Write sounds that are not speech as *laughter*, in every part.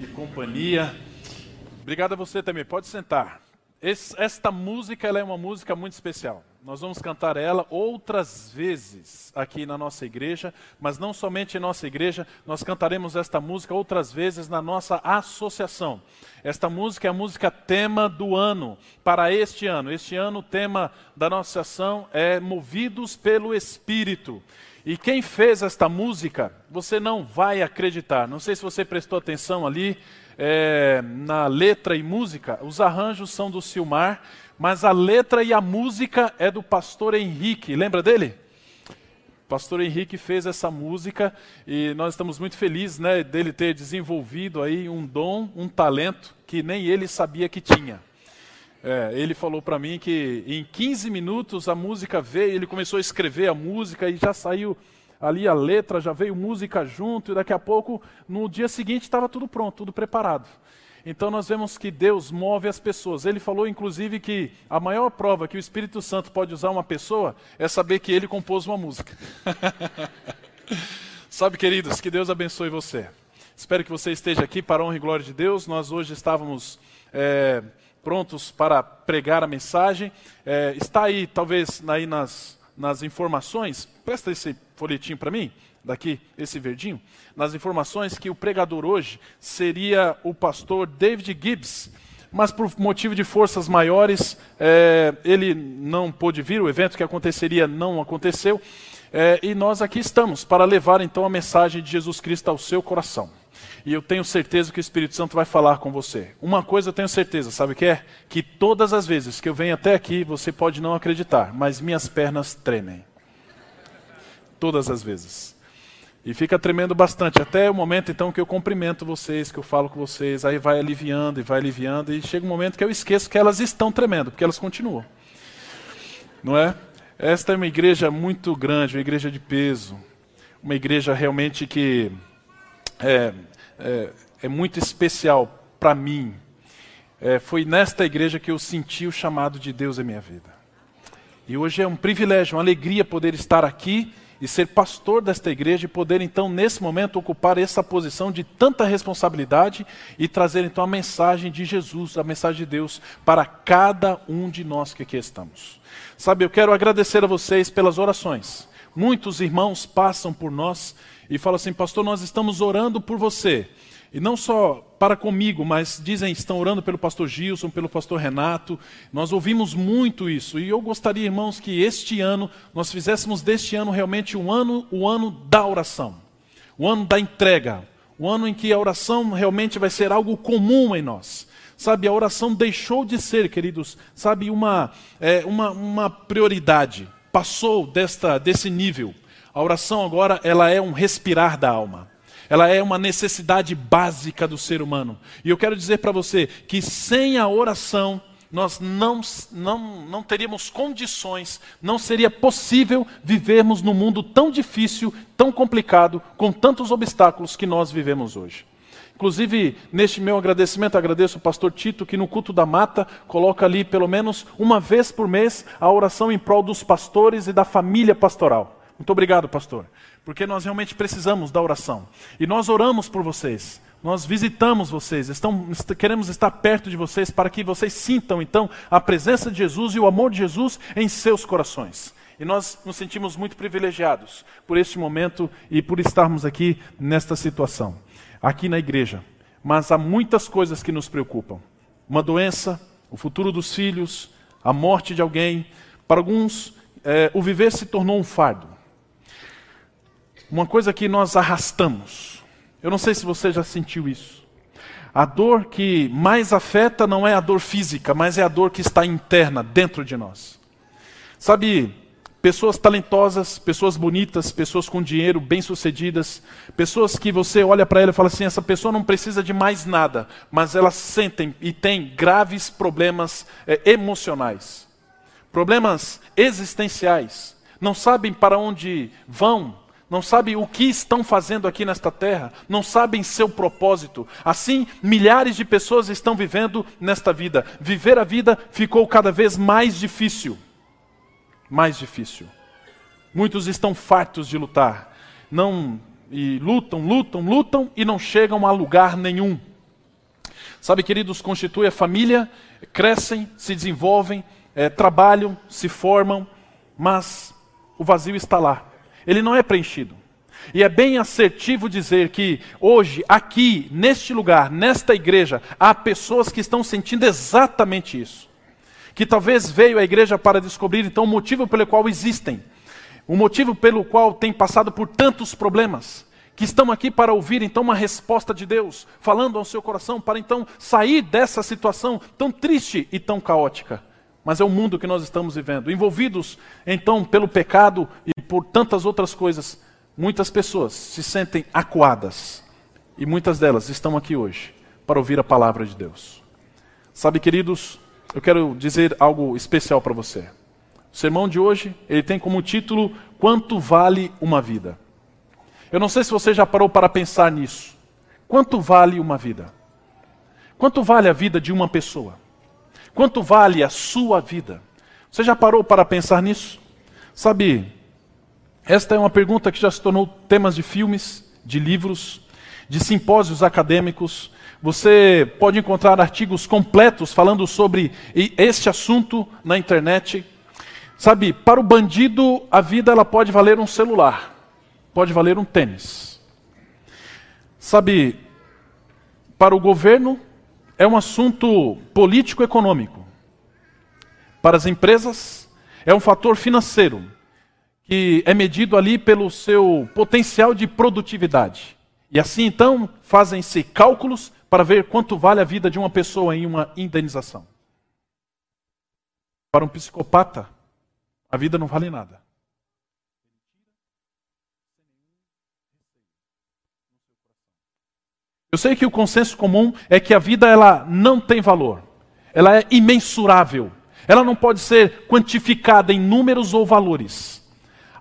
e companhia. Obrigado a você também. Pode sentar. Esse, esta música é uma música muito especial. Nós vamos cantar ela outras vezes aqui na nossa igreja, mas não somente em nossa igreja, nós cantaremos esta música outras vezes na nossa associação. Esta música é a música tema do ano, para este ano. Este ano o tema da nossa associação é Movidos pelo Espírito. E quem fez esta música, você não vai acreditar. Não sei se você prestou atenção ali é, na letra e música, os arranjos são do Silmar mas a letra e a música é do pastor Henrique. Lembra dele? O pastor Henrique fez essa música e nós estamos muito felizes né, dele ter desenvolvido aí um dom, um talento que nem ele sabia que tinha. É, ele falou para mim que em 15 minutos a música veio, ele começou a escrever a música e já saiu ali a letra, já veio música junto, e daqui a pouco, no dia seguinte, estava tudo pronto, tudo preparado. Então nós vemos que Deus move as pessoas. Ele falou inclusive que a maior prova que o Espírito Santo pode usar uma pessoa é saber que ele compôs uma música. *laughs* Sabe, queridos, que Deus abençoe você. Espero que você esteja aqui para a honra e glória de Deus. Nós hoje estávamos é, prontos para pregar a mensagem. É, está aí, talvez, aí nas, nas informações. Presta esse folhetim para mim daqui, esse verdinho, nas informações que o pregador hoje seria o pastor David Gibbs, mas por motivo de forças maiores, é, ele não pôde vir, o evento que aconteceria não aconteceu, é, e nós aqui estamos para levar então a mensagem de Jesus Cristo ao seu coração. E eu tenho certeza que o Espírito Santo vai falar com você. Uma coisa eu tenho certeza, sabe o que é? Que todas as vezes que eu venho até aqui, você pode não acreditar, mas minhas pernas tremem. Todas as vezes. E fica tremendo bastante, até o momento então que eu cumprimento vocês, que eu falo com vocês, aí vai aliviando e vai aliviando, e chega um momento que eu esqueço que elas estão tremendo, porque elas continuam. Não é? Esta é uma igreja muito grande, uma igreja de peso, uma igreja realmente que é, é, é muito especial para mim. É, foi nesta igreja que eu senti o chamado de Deus em minha vida. E hoje é um privilégio, uma alegria poder estar aqui e ser pastor desta igreja e poder então nesse momento ocupar essa posição de tanta responsabilidade e trazer então a mensagem de Jesus, a mensagem de Deus para cada um de nós que aqui estamos. Sabe, eu quero agradecer a vocês pelas orações. Muitos irmãos passam por nós e falam assim: "Pastor, nós estamos orando por você". E não só para comigo, mas dizem, estão orando pelo pastor Gilson, pelo pastor Renato. Nós ouvimos muito isso. E eu gostaria, irmãos, que este ano nós fizéssemos deste ano realmente um ano, o ano da oração. O ano da entrega. O ano em que a oração realmente vai ser algo comum em nós. Sabe, a oração deixou de ser, queridos, sabe, uma, é, uma, uma prioridade. Passou desta, desse nível. A oração agora ela é um respirar da alma ela é uma necessidade básica do ser humano. E eu quero dizer para você que sem a oração, nós não, não, não teríamos condições, não seria possível vivermos num mundo tão difícil, tão complicado, com tantos obstáculos que nós vivemos hoje. Inclusive, neste meu agradecimento, agradeço o pastor Tito, que no culto da mata coloca ali pelo menos uma vez por mês a oração em prol dos pastores e da família pastoral. Muito obrigado, pastor porque nós realmente precisamos da oração. E nós oramos por vocês, nós visitamos vocês, estão, queremos estar perto de vocês para que vocês sintam então a presença de Jesus e o amor de Jesus em seus corações. E nós nos sentimos muito privilegiados por este momento e por estarmos aqui nesta situação, aqui na igreja. Mas há muitas coisas que nos preocupam: uma doença, o futuro dos filhos, a morte de alguém. Para alguns, é, o viver se tornou um fardo uma coisa que nós arrastamos. Eu não sei se você já sentiu isso. A dor que mais afeta não é a dor física, mas é a dor que está interna, dentro de nós. Sabe, pessoas talentosas, pessoas bonitas, pessoas com dinheiro, bem-sucedidas, pessoas que você olha para ela e fala assim: essa pessoa não precisa de mais nada, mas elas sentem e têm graves problemas é, emocionais, problemas existenciais, não sabem para onde vão, não sabem o que estão fazendo aqui nesta terra, não sabem seu propósito. Assim, milhares de pessoas estão vivendo nesta vida. Viver a vida ficou cada vez mais difícil. Mais difícil. Muitos estão fartos de lutar. Não e lutam, lutam, lutam e não chegam a lugar nenhum. Sabe, queridos, constitui a família, crescem, se desenvolvem, é, trabalham, se formam, mas o vazio está lá. Ele não é preenchido. E é bem assertivo dizer que hoje, aqui, neste lugar, nesta igreja, há pessoas que estão sentindo exatamente isso. Que talvez veio à igreja para descobrir então o motivo pelo qual existem, o motivo pelo qual tem passado por tantos problemas, que estão aqui para ouvir então uma resposta de Deus, falando ao seu coração, para então sair dessa situação tão triste e tão caótica. Mas é o mundo que nós estamos vivendo, envolvidos então pelo pecado e por tantas outras coisas Muitas pessoas se sentem acuadas e muitas delas estão aqui hoje para ouvir a palavra de Deus. Sabe, queridos, eu quero dizer algo especial para você. O sermão de hoje, ele tem como título Quanto vale uma vida? Eu não sei se você já parou para pensar nisso. Quanto vale uma vida? Quanto vale a vida de uma pessoa? Quanto vale a sua vida? Você já parou para pensar nisso? Sabe, esta é uma pergunta que já se tornou temas de filmes, de livros, de simpósios acadêmicos. Você pode encontrar artigos completos falando sobre este assunto na internet. Sabe, para o bandido, a vida ela pode valer um celular, pode valer um tênis. Sabe, para o governo, é um assunto político-econômico. Para as empresas, é um fator financeiro que é medido ali pelo seu potencial de produtividade. E assim então fazem-se cálculos para ver quanto vale a vida de uma pessoa em uma indenização. Para um psicopata, a vida não vale nada. Eu sei que o consenso comum é que a vida ela não tem valor. Ela é imensurável. Ela não pode ser quantificada em números ou valores.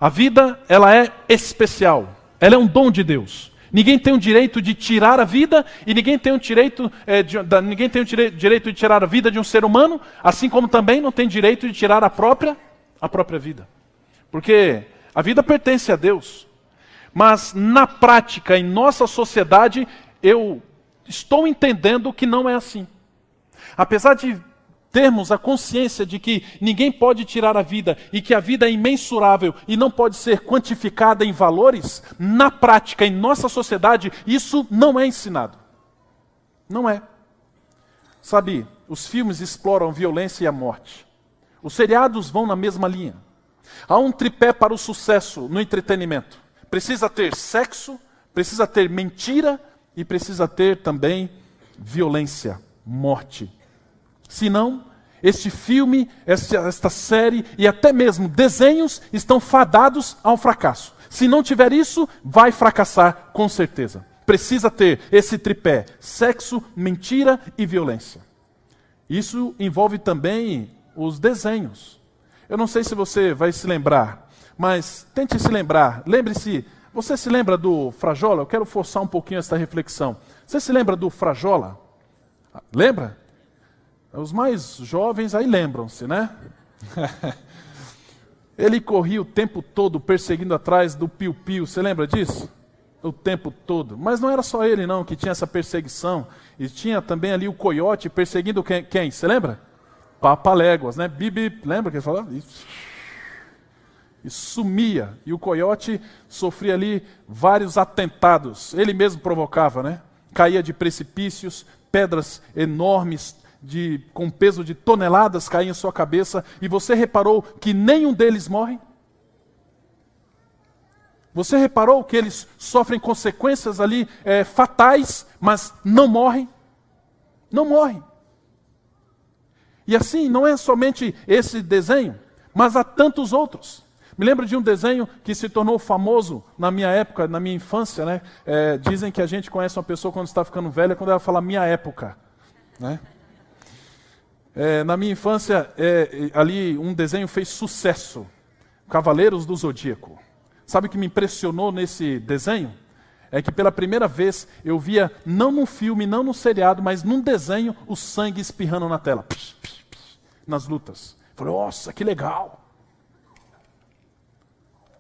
A vida, ela é especial. Ela é um dom de Deus. Ninguém tem o direito de tirar a vida e ninguém tem o direito, é, de, da, ninguém tem o direito de tirar a vida de um ser humano, assim como também não tem direito de tirar a própria, a própria vida. Porque a vida pertence a Deus. Mas na prática, em nossa sociedade, eu estou entendendo que não é assim. Apesar de termos a consciência de que ninguém pode tirar a vida e que a vida é imensurável e não pode ser quantificada em valores, na prática, em nossa sociedade, isso não é ensinado. Não é. Sabe, os filmes exploram violência e a morte. Os seriados vão na mesma linha. Há um tripé para o sucesso no entretenimento. Precisa ter sexo, precisa ter mentira e precisa ter também violência, morte. Senão, este filme, esta, série e até mesmo desenhos estão fadados ao fracasso. Se não tiver isso, vai fracassar com certeza. Precisa ter esse tripé: sexo, mentira e violência. Isso envolve também os desenhos. Eu não sei se você vai se lembrar, mas tente se lembrar. Lembre-se, você se lembra do Frajola? Eu quero forçar um pouquinho essa reflexão. Você se lembra do Frajola? Lembra? Os mais jovens aí lembram-se, né? *laughs* Ele corria o tempo todo perseguindo atrás do piu-piu, você lembra disso? O tempo todo. Mas não era só ele, não, que tinha essa perseguição. E tinha também ali o coiote perseguindo quem? quem? Você lembra? Papaléguas, né? Bibi, lembra que ele falava? E sumia. E o coiote sofria ali vários atentados. Ele mesmo provocava, né? Caía de precipícios, pedras enormes de, com peso de toneladas caem em sua cabeça e você reparou que nenhum deles morre? Você reparou que eles sofrem consequências ali é, fatais, mas não morrem? Não morrem. E assim, não é somente esse desenho, mas há tantos outros. Me lembro de um desenho que se tornou famoso na minha época, na minha infância. Né? É, dizem que a gente conhece uma pessoa quando está ficando velha, quando ela fala minha época. Né? É, na minha infância, é, ali um desenho fez sucesso. Cavaleiros do Zodíaco. Sabe o que me impressionou nesse desenho? É que pela primeira vez eu via, não num filme, não no seriado, mas num desenho, o sangue espirrando na tela. Psh, psh, psh, nas lutas. Falei, nossa, que legal.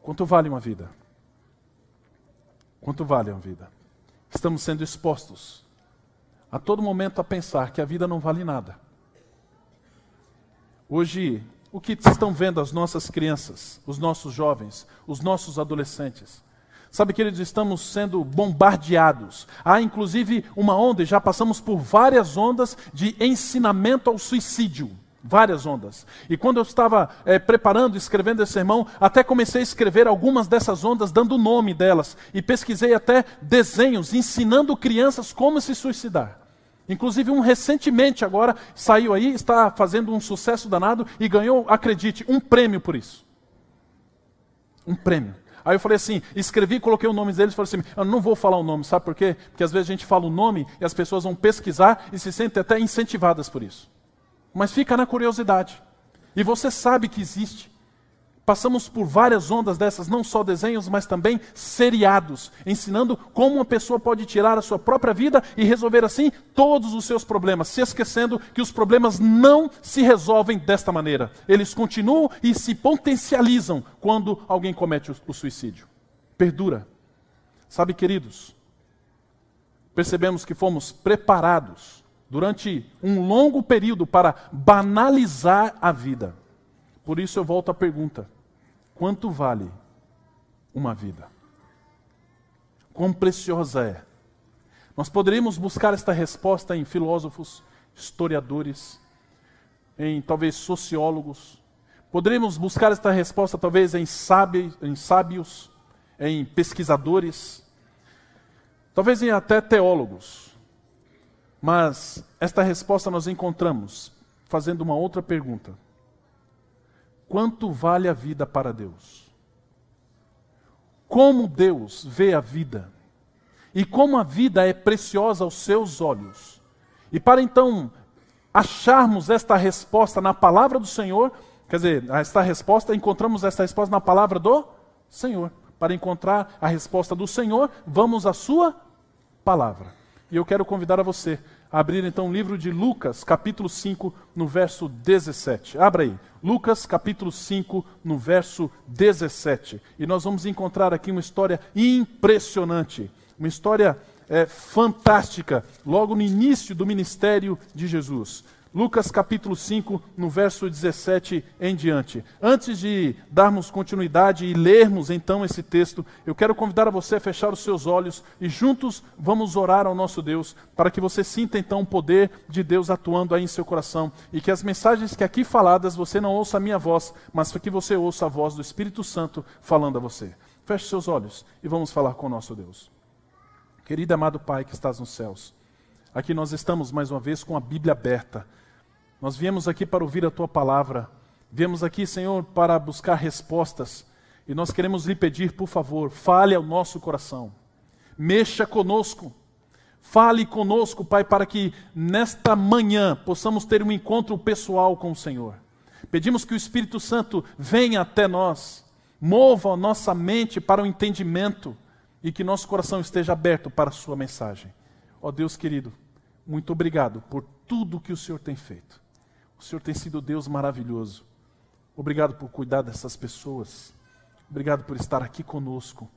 Quanto vale uma vida? Quanto vale a vida? Estamos sendo expostos a todo momento a pensar que a vida não vale nada. Hoje, o que estão vendo as nossas crianças, os nossos jovens, os nossos adolescentes? Sabe, queridos, estamos sendo bombardeados. Há inclusive uma onda, e já passamos por várias ondas de ensinamento ao suicídio. Várias ondas. E quando eu estava é, preparando, escrevendo esse sermão, até comecei a escrever algumas dessas ondas, dando o nome delas. E pesquisei até desenhos ensinando crianças como se suicidar. Inclusive, um recentemente agora saiu aí, está fazendo um sucesso danado e ganhou, acredite, um prêmio por isso. Um prêmio. Aí eu falei assim, escrevi, coloquei o nome deles falei assim: eu não vou falar o nome, sabe por quê? Porque às vezes a gente fala o nome e as pessoas vão pesquisar e se sentem até incentivadas por isso. Mas fica na curiosidade. E você sabe que existe. Passamos por várias ondas dessas, não só desenhos, mas também seriados, ensinando como uma pessoa pode tirar a sua própria vida e resolver assim todos os seus problemas, se esquecendo que os problemas não se resolvem desta maneira. Eles continuam e se potencializam quando alguém comete o, suicídio. Perdura. Sabe, queridos, percebemos que fomos preparados durante um longo período para banalizar a vida. Por isso eu volto à pergunta: quanto vale uma vida? Quão preciosa é? Nós poderíamos buscar esta resposta em filósofos, historiadores, em talvez sociólogos. Poderíamos buscar esta resposta talvez em, sábios, em sábios, em pesquisadores, talvez em até teólogos. Mas esta resposta nós encontramos fazendo uma outra pergunta quanto vale a vida para Deus. Como Deus vê a vida e como a vida é preciosa aos seus olhos. E para então acharmos esta resposta na palavra do Senhor, quer dizer, esta resposta, encontramos esta resposta na palavra do Senhor. Para encontrar a resposta do Senhor, vamos à sua palavra. E eu quero convidar a você abrir então o livro de Lucas, capítulo 5, no verso 17. Abra aí. Lucas, capítulo 5, no verso 17. E nós vamos encontrar aqui uma história impressionante, uma história é, fantástica, logo no início do ministério de Jesus. Lucas capítulo 5, no verso 17 em diante. Antes de darmos continuidade e lermos então esse texto, eu quero convidar a você a fechar os seus olhos e juntos vamos orar ao nosso Deus, para que você sinta então o poder de Deus atuando aí em seu coração e que as mensagens que aqui faladas você não ouça a minha voz, mas que você ouça a voz do Espírito Santo falando a você. Feche seus olhos e vamos falar com o nosso Deus. Querido amado Pai que estás nos céus, aqui nós estamos mais uma vez com a Bíblia aberta nós viemos aqui para ouvir a tua palavra. Viemos aqui, Senhor, para buscar respostas. E nós queremos lhe pedir, por favor, fale ao nosso coração. Mexa conosco. Fale conosco, Pai, para que nesta manhã possamos ter um encontro pessoal com o Senhor. Pedimos que o Espírito Santo venha até nós, mova a nossa mente para o entendimento e que nosso coração esteja aberto para a Sua mensagem. Ó oh, Deus querido, muito obrigado por tudo que o Senhor tem feito. O Senhor tem sido Deus maravilhoso. Obrigado por cuidar dessas pessoas. Obrigado por estar aqui conosco.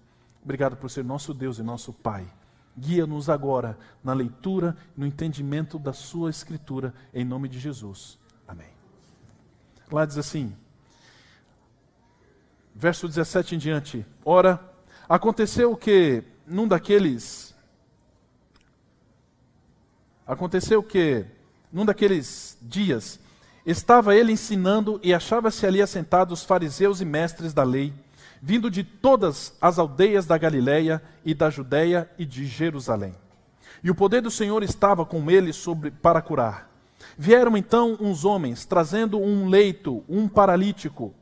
Obrigado por ser nosso Deus e nosso Pai. Guia-nos agora na leitura e no entendimento da Sua Escritura, em nome de Jesus. Amém. Lá diz assim, verso 17 em diante: Ora, aconteceu que num daqueles. Aconteceu que num daqueles dias Estava ele ensinando e achava-se ali assentados os fariseus e mestres da lei, vindo de todas as aldeias da Galiléia e da Judéia e de Jerusalém. E o poder do Senhor estava com ele sobre, para curar. Vieram então uns homens, trazendo um leito, um paralítico,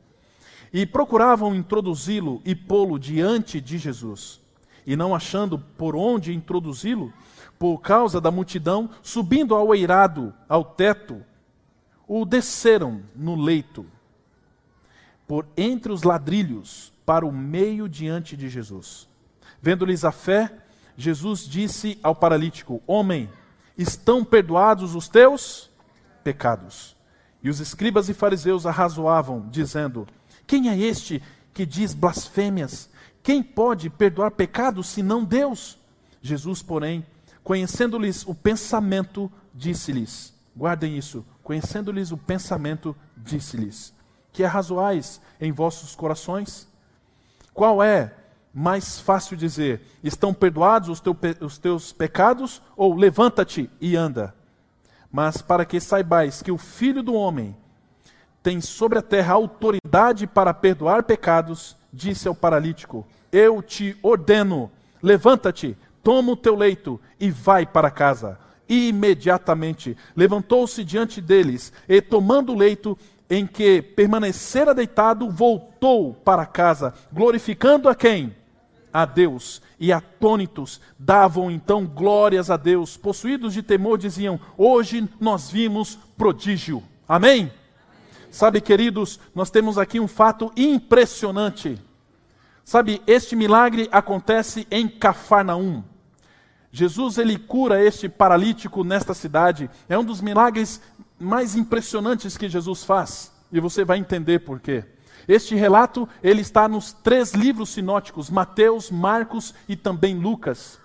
e procuravam introduzi-lo e pô-lo diante de Jesus. E não achando por onde introduzi-lo, por causa da multidão, subindo ao eirado, ao teto, o desceram no leito, por entre os ladrilhos, para o meio diante de Jesus. Vendo-lhes a fé, Jesus disse ao paralítico: Homem, estão perdoados os teus pecados. E os escribas e fariseus arrazoavam, dizendo: Quem é este que diz blasfêmias? quem pode perdoar pecados senão Deus? Jesus, porém, conhecendo-lhes o pensamento, disse-lhes: Guardem isso, conhecendo-lhes o pensamento, disse-lhes: Que arrazoais em vossos corações? Qual é mais fácil dizer: Estão perdoados os, teu, os teus pecados? Ou levanta-te e anda? Mas para que saibais que o Filho do Homem tem sobre a terra autoridade para perdoar pecados, disse ao paralítico: Eu te ordeno, levanta-te, toma o teu leito e vai para casa. Imediatamente levantou-se diante deles e, tomando o leito em que permanecera deitado, voltou para casa, glorificando a quem? A Deus. E atônitos davam então glórias a Deus, possuídos de temor, diziam: Hoje nós vimos prodígio. Amém? Sabe, queridos, nós temos aqui um fato impressionante. Sabe, este milagre acontece em Cafarnaum. Jesus ele cura este paralítico nesta cidade. É um dos milagres mais impressionantes que Jesus faz. E você vai entender por quê. Este relato ele está nos três livros sinóticos: Mateus, Marcos e também Lucas.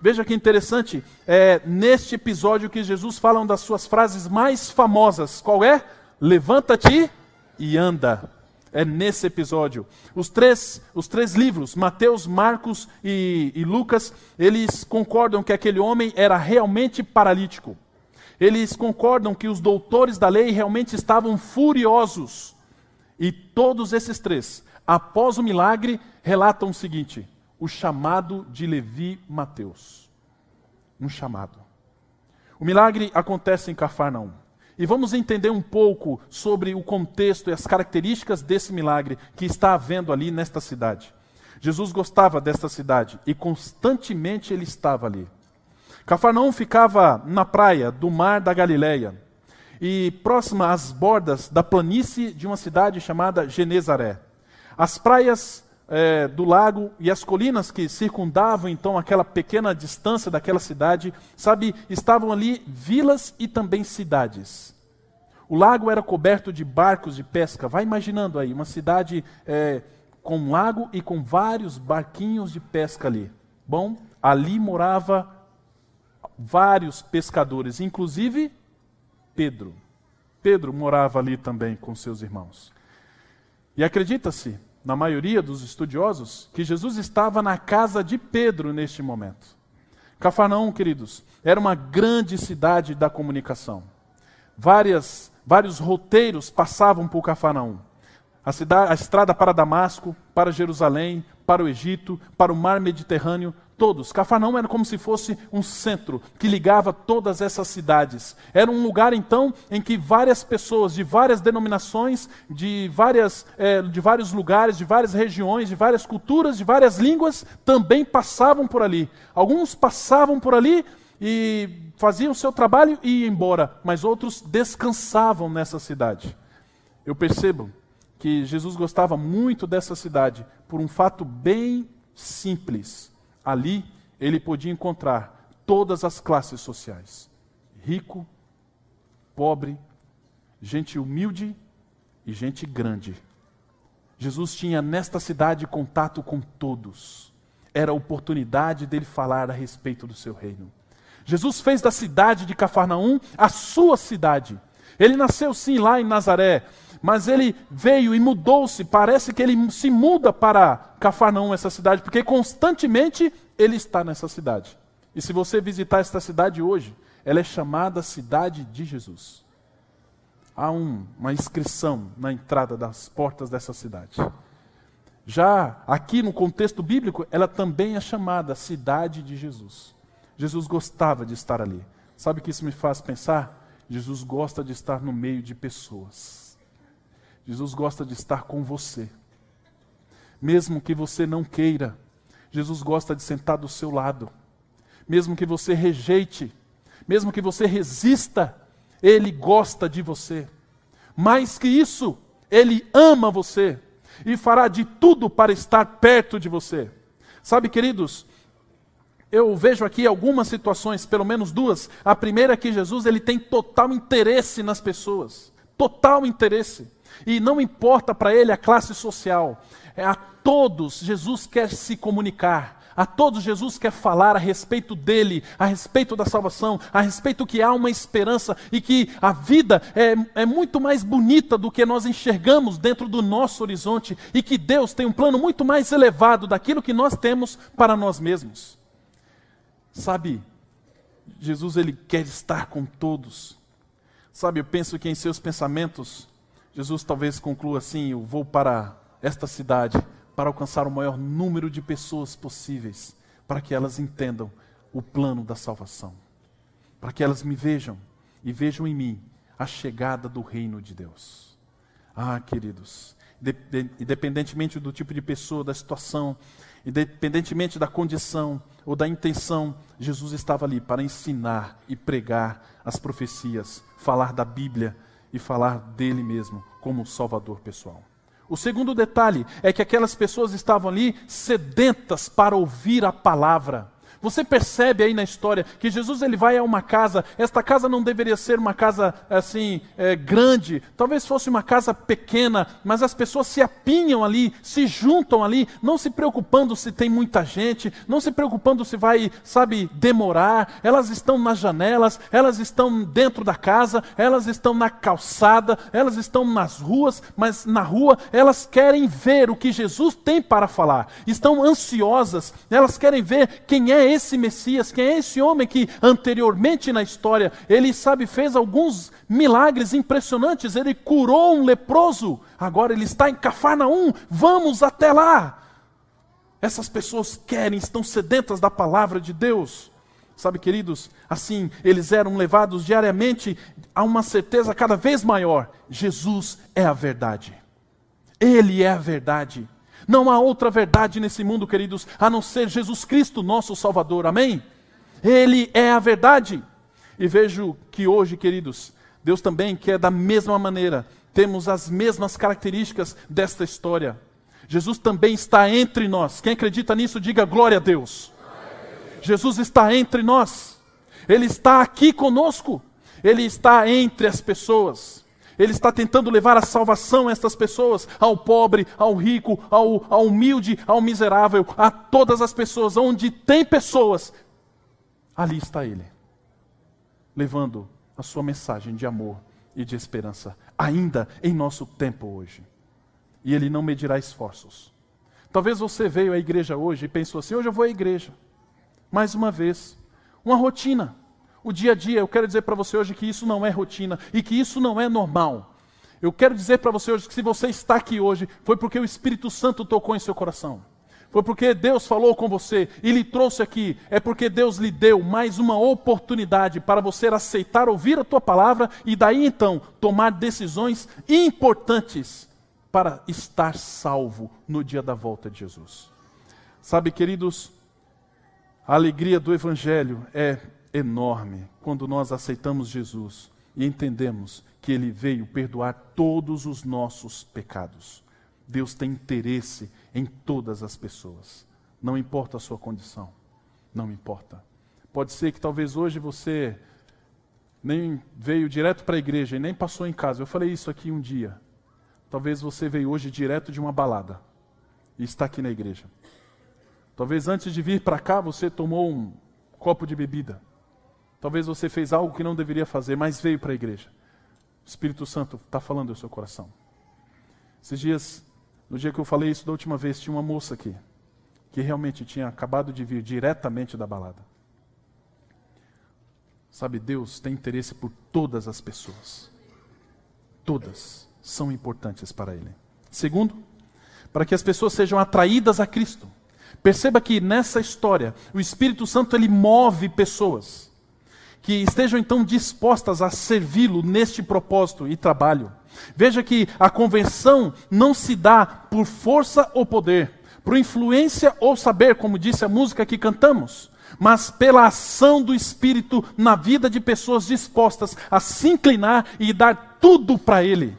Veja que interessante, é neste episódio que Jesus fala uma das suas frases mais famosas. Qual é? levanta-te e anda. É nesse episódio. Os três, os três livros, Mateus, Marcos e, e Lucas, eles concordam que aquele homem era realmente paralítico. Eles concordam que os doutores da lei realmente estavam furiosos. E todos esses três, após o milagre, relatam o seguinte: o chamado de Levi Mateus. Um chamado. O milagre acontece em Cafarnaum. E vamos entender um pouco sobre o contexto e as características desse milagre que está havendo ali nesta cidade. Jesus gostava desta cidade e constantemente ele estava ali. Cafarnaum ficava na praia do mar da Galileia e próxima às bordas da planície de uma cidade chamada Genezaré. As praias é, do lago e as colinas que circundavam então aquela pequena distância daquela cidade, sabe, estavam ali vilas e também cidades. O lago era coberto de barcos de pesca. Vai imaginando aí, uma cidade é, com um lago e com vários barquinhos de pesca ali. Bom, ali morava vários pescadores, inclusive Pedro. Pedro morava ali também com seus irmãos. E acredita-se na maioria dos estudiosos, que Jesus estava na casa de Pedro neste momento. Cafarnaum, queridos, era uma grande cidade da comunicação. Várias, vários roteiros passavam por Cafarnaum. A, cidade, a estrada para Damasco, para Jerusalém, para o Egito, para o mar Mediterrâneo, todos. Cafarnaum era como se fosse um centro que ligava todas essas cidades. Era um lugar, então, em que várias pessoas de várias denominações, de, várias, é, de vários lugares, de várias regiões, de várias culturas, de várias línguas, também passavam por ali. Alguns passavam por ali e faziam o seu trabalho e iam embora, mas outros descansavam nessa cidade. Eu percebo que Jesus gostava muito dessa cidade por um fato bem simples Ali ele podia encontrar todas as classes sociais: rico, pobre, gente humilde e gente grande. Jesus tinha nesta cidade contato com todos. Era a oportunidade dele falar a respeito do seu reino. Jesus fez da cidade de Cafarnaum a sua cidade. Ele nasceu sim lá em Nazaré, mas ele veio e mudou-se. Parece que ele se muda para Cafarnaum, essa cidade, porque constantemente ele está nessa cidade. E se você visitar esta cidade hoje, ela é chamada Cidade de Jesus. Há um, uma inscrição na entrada das portas dessa cidade. Já aqui no contexto bíblico, ela também é chamada Cidade de Jesus. Jesus gostava de estar ali. Sabe o que isso me faz pensar? Jesus gosta de estar no meio de pessoas. Jesus gosta de estar com você. Mesmo que você não queira, Jesus gosta de sentar do seu lado. Mesmo que você rejeite, mesmo que você resista, Ele gosta de você. Mais que isso, Ele ama você e fará de tudo para estar perto de você. Sabe, queridos, eu vejo aqui algumas situações, pelo menos duas. A primeira é que Jesus ele tem total interesse nas pessoas, total interesse. E não importa para ele a classe social, é a todos Jesus quer se comunicar. A todos Jesus quer falar a respeito dele, a respeito da salvação, a respeito que há uma esperança e que a vida é, é muito mais bonita do que nós enxergamos dentro do nosso horizonte e que Deus tem um plano muito mais elevado daquilo que nós temos para nós mesmos. Sabe, Jesus ele quer estar com todos. Sabe, eu penso que em seus pensamentos, Jesus talvez conclua assim: eu vou para esta cidade para alcançar o maior número de pessoas possíveis, para que elas entendam o plano da salvação, para que elas me vejam e vejam em mim a chegada do reino de Deus. Ah, queridos, independentemente do tipo de pessoa, da situação, independentemente da condição ou da intenção, Jesus estava ali para ensinar e pregar as profecias, falar da Bíblia e falar dele mesmo como Salvador pessoal. O segundo detalhe é que aquelas pessoas estavam ali sedentas para ouvir a palavra. Você percebe aí na história que Jesus ele vai a uma casa. Esta casa não deveria ser uma casa assim é, grande. Talvez fosse uma casa pequena, mas as pessoas se apinham ali, se juntam ali, não se preocupando se tem muita gente, não se preocupando se vai, sabe, demorar. Elas estão nas janelas, elas estão dentro da casa, elas estão na calçada, elas estão nas ruas, mas na rua elas querem ver o que Jesus tem para falar. Estão ansiosas, elas querem ver quem é esse Messias? Quem é esse homem que anteriormente na história, ele sabe, fez alguns milagres impressionantes, ele curou um leproso, agora ele está em Cafarnaum, vamos até lá. Essas pessoas querem, estão sedentas da palavra de Deus. Sabe, queridos, assim, eles eram levados diariamente a uma certeza cada vez maior: Jesus é a verdade. Ele é a verdade. Não há outra verdade nesse mundo, queridos, a não ser Jesus Cristo, nosso Salvador. Amém? Ele é a verdade. E vejo que hoje, queridos, Deus também quer da mesma maneira, temos as mesmas características desta história. Jesus também está entre nós. Quem acredita nisso, diga glória a Deus. Jesus está entre nós. Ele está aqui conosco. Ele está entre as pessoas. Ele está tentando levar a salvação a estas pessoas, ao pobre, ao rico, ao, ao humilde, ao miserável, a todas as pessoas. Onde tem pessoas, ali está Ele, levando a sua mensagem de amor e de esperança, ainda em nosso tempo hoje. E Ele não medirá esforços. Talvez você veio à igreja hoje e pensou assim: hoje eu vou à igreja. Mais uma vez, uma rotina o dia a dia. Eu quero dizer para você hoje que isso não é rotina e que isso não é normal. Eu quero dizer para você hoje que se você está aqui hoje, foi porque o Espírito Santo tocou em seu coração. Foi porque Deus falou com você e lhe trouxe aqui. É porque Deus lhe deu mais uma oportunidade para você aceitar ouvir a tua palavra e daí então tomar decisões importantes para estar salvo no dia da volta de Jesus. Sabe, queridos, a alegria do Evangelho é enorme quando nós aceitamos Jesus e entendemos que ele veio perdoar todos os nossos pecados. Deus tem interesse em todas as pessoas, não importa a sua condição, não importa. Pode ser que talvez hoje você nem veio direto para a igreja e nem passou em casa. Eu falei isso aqui um dia. Talvez você veio hoje direto de uma balada e está aqui na igreja. Talvez antes de vir para cá você tomou um copo de bebida. Talvez você fez algo que não deveria fazer, mas veio para a igreja. O Espírito Santo está falando no seu coração. Esses dias, no dia que eu falei isso da última vez, tinha uma moça aqui, que realmente tinha acabado de vir diretamente da balada. Sabe, Deus tem interesse por todas as pessoas. Todas são importantes para Ele. Segundo, para que as pessoas sejam atraídas a Cristo. Perceba que nessa história, o Espírito Santo ele move pessoas que estejam então dispostas a servi-lo neste propósito e trabalho. Veja que a conversão não se dá por força ou poder, por influência ou saber, como disse a música que cantamos, mas pela ação do Espírito na vida de pessoas dispostas a se inclinar e dar tudo para Ele.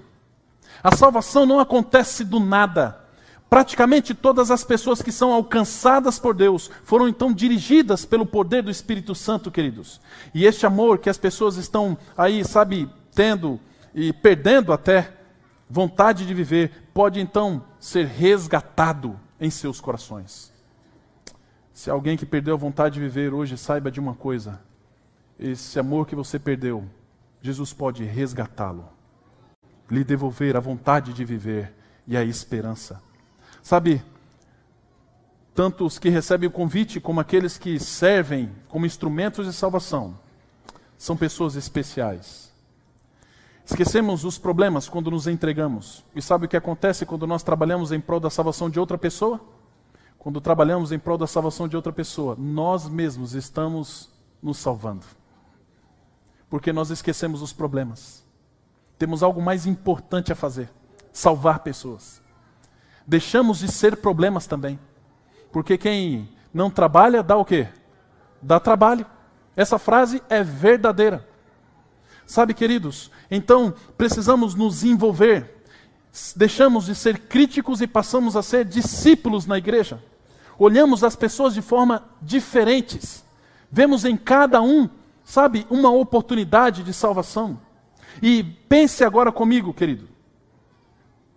A salvação não acontece do nada. Praticamente todas as pessoas que são alcançadas por Deus foram então dirigidas pelo poder do Espírito Santo, queridos. E este amor que as pessoas estão aí, sabe, tendo e perdendo até, vontade de viver, pode então ser resgatado em seus corações. Se alguém que perdeu a vontade de viver hoje, saiba de uma coisa: esse amor que você perdeu, Jesus pode resgatá-lo, lhe devolver a vontade de viver e a esperança. Sabe, tanto os que recebem o convite como aqueles que servem como instrumentos de salvação, são pessoas especiais. Esquecemos os problemas quando nos entregamos. E sabe o que acontece quando nós trabalhamos em prol da salvação de outra pessoa? Quando trabalhamos em prol da salvação de outra pessoa, nós mesmos estamos nos salvando. Porque nós esquecemos os problemas. Temos algo mais importante a fazer: salvar pessoas. Deixamos de ser problemas também. Porque quem não trabalha dá o quê? Dá trabalho. Essa frase é verdadeira. Sabe, queridos, então precisamos nos envolver. Deixamos de ser críticos e passamos a ser discípulos na igreja. Olhamos as pessoas de forma diferentes. Vemos em cada um, sabe, uma oportunidade de salvação. E pense agora comigo, querido.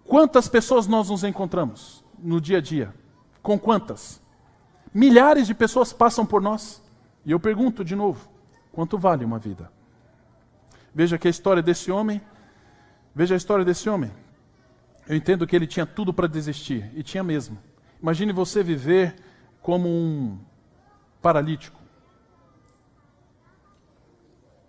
Quantas pessoas nós nos encontramos no dia a dia? Com quantas? Milhares de pessoas passam por nós. E eu pergunto de novo: quanto vale uma vida? Veja que a história desse homem, veja a história desse homem. Eu entendo que ele tinha tudo para desistir, e tinha mesmo. Imagine você viver como um paralítico.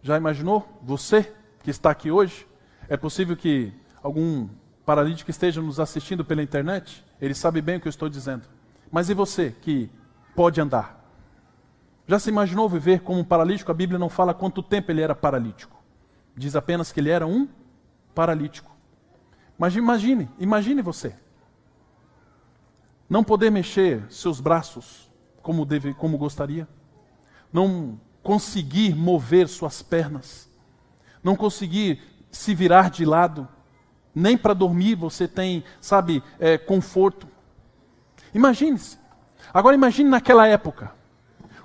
Já imaginou? Você que está aqui hoje? É possível que algum paralítico esteja nos assistindo pela internet? Ele sabe bem o que eu estou dizendo. Mas e você que pode andar? Já se imaginou viver como um paralítico? A Bíblia não fala quanto tempo ele era paralítico. Diz apenas que ele era um paralítico. Mas imagine, imagine você. Não poder mexer seus braços como, deve, como gostaria. Não conseguir mover suas pernas. Não conseguir se virar de lado. Nem para dormir você tem, sabe, é, conforto. Imagine-se. Agora imagine naquela época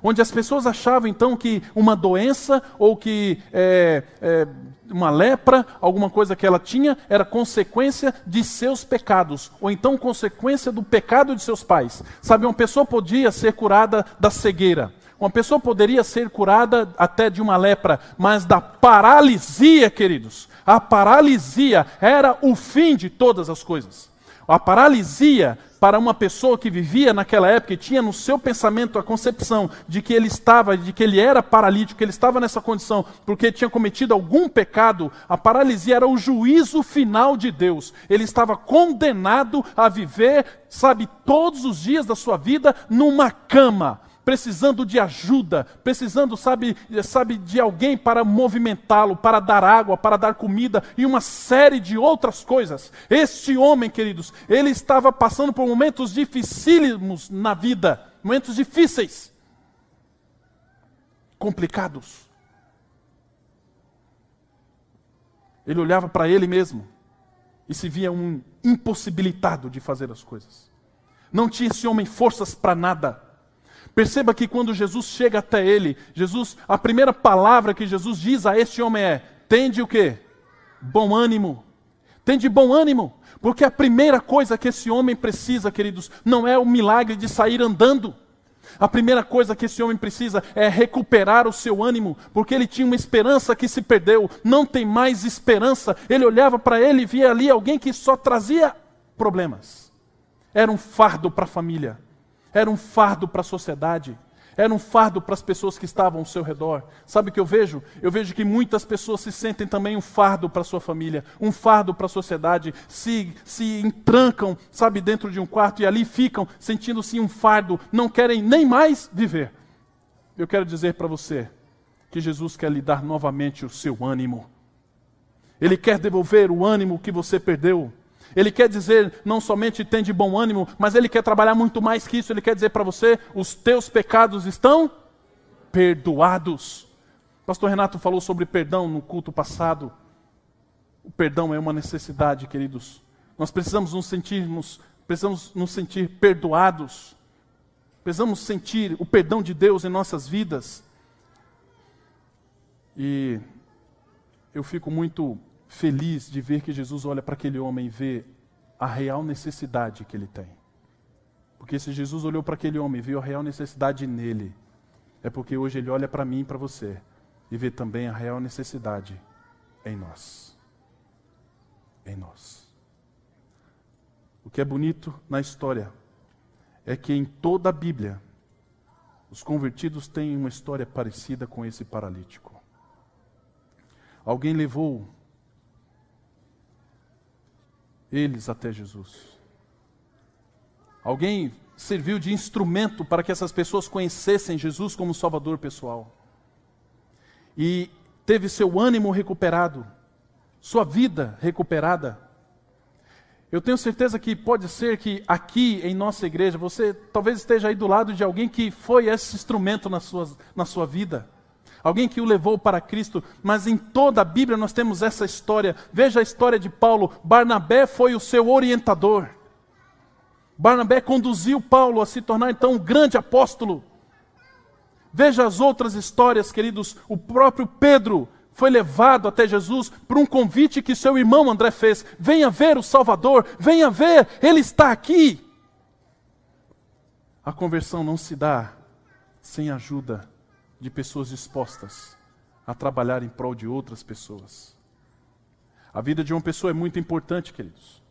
onde as pessoas achavam então que uma doença ou que é, é, uma lepra, alguma coisa que ela tinha, era consequência de seus pecados, ou então consequência do pecado de seus pais. Sabe, uma pessoa podia ser curada da cegueira, uma pessoa poderia ser curada até de uma lepra, mas da paralisia, queridos, a paralisia era o fim de todas as coisas. A paralisia para uma pessoa que vivia naquela época e tinha no seu pensamento a concepção de que ele estava, de que ele era paralítico, que ele estava nessa condição porque tinha cometido algum pecado, a paralisia era o juízo final de Deus. Ele estava condenado a viver, sabe, todos os dias da sua vida numa cama precisando de ajuda, precisando, sabe, sabe de alguém para movimentá-lo, para dar água, para dar comida e uma série de outras coisas. Este homem, queridos, ele estava passando por momentos dificílimos na vida, momentos difíceis, complicados. Ele olhava para ele mesmo e se via um impossibilitado de fazer as coisas. Não tinha esse homem forças para nada. Perceba que quando Jesus chega até ele, Jesus, a primeira palavra que Jesus diz a este homem é: tende o quê? Bom ânimo. Tende bom ânimo, porque a primeira coisa que esse homem precisa, queridos, não é o milagre de sair andando. A primeira coisa que esse homem precisa é recuperar o seu ânimo, porque ele tinha uma esperança que se perdeu, não tem mais esperança. Ele olhava para ele e via ali alguém que só trazia problemas. Era um fardo para a família era um fardo para a sociedade, era um fardo para as pessoas que estavam ao seu redor. Sabe o que eu vejo? Eu vejo que muitas pessoas se sentem também um fardo para sua família, um fardo para a sociedade, se, se entrancam, sabe, dentro de um quarto e ali ficam sentindo-se um fardo, não querem nem mais viver. Eu quero dizer para você que Jesus quer lhe dar novamente o seu ânimo. Ele quer devolver o ânimo que você perdeu. Ele quer dizer não somente tem de bom ânimo, mas ele quer trabalhar muito mais que isso. Ele quer dizer para você: os teus pecados estão perdoados. Pastor Renato falou sobre perdão no culto passado. O perdão é uma necessidade, queridos. Nós precisamos nos sentirmos, precisamos nos sentir perdoados. Precisamos sentir o perdão de Deus em nossas vidas. E eu fico muito feliz de ver que Jesus olha para aquele homem e vê a real necessidade que ele tem. Porque se Jesus olhou para aquele homem e viu a real necessidade nele, é porque hoje ele olha para mim e para você e vê também a real necessidade em nós. Em nós. O que é bonito na história é que em toda a Bíblia, os convertidos têm uma história parecida com esse paralítico. Alguém levou eles até Jesus. Alguém serviu de instrumento para que essas pessoas conhecessem Jesus como Salvador pessoal. E teve seu ânimo recuperado, sua vida recuperada. Eu tenho certeza que pode ser que aqui em nossa igreja você talvez esteja aí do lado de alguém que foi esse instrumento na sua, na sua vida. Alguém que o levou para Cristo, mas em toda a Bíblia nós temos essa história. Veja a história de Paulo. Barnabé foi o seu orientador. Barnabé conduziu Paulo a se tornar então um grande apóstolo. Veja as outras histórias, queridos. O próprio Pedro foi levado até Jesus por um convite que seu irmão André fez: venha ver o Salvador, venha ver, ele está aqui. A conversão não se dá sem ajuda de pessoas dispostas a trabalhar em prol de outras pessoas. A vida de uma pessoa é muito importante, queridos.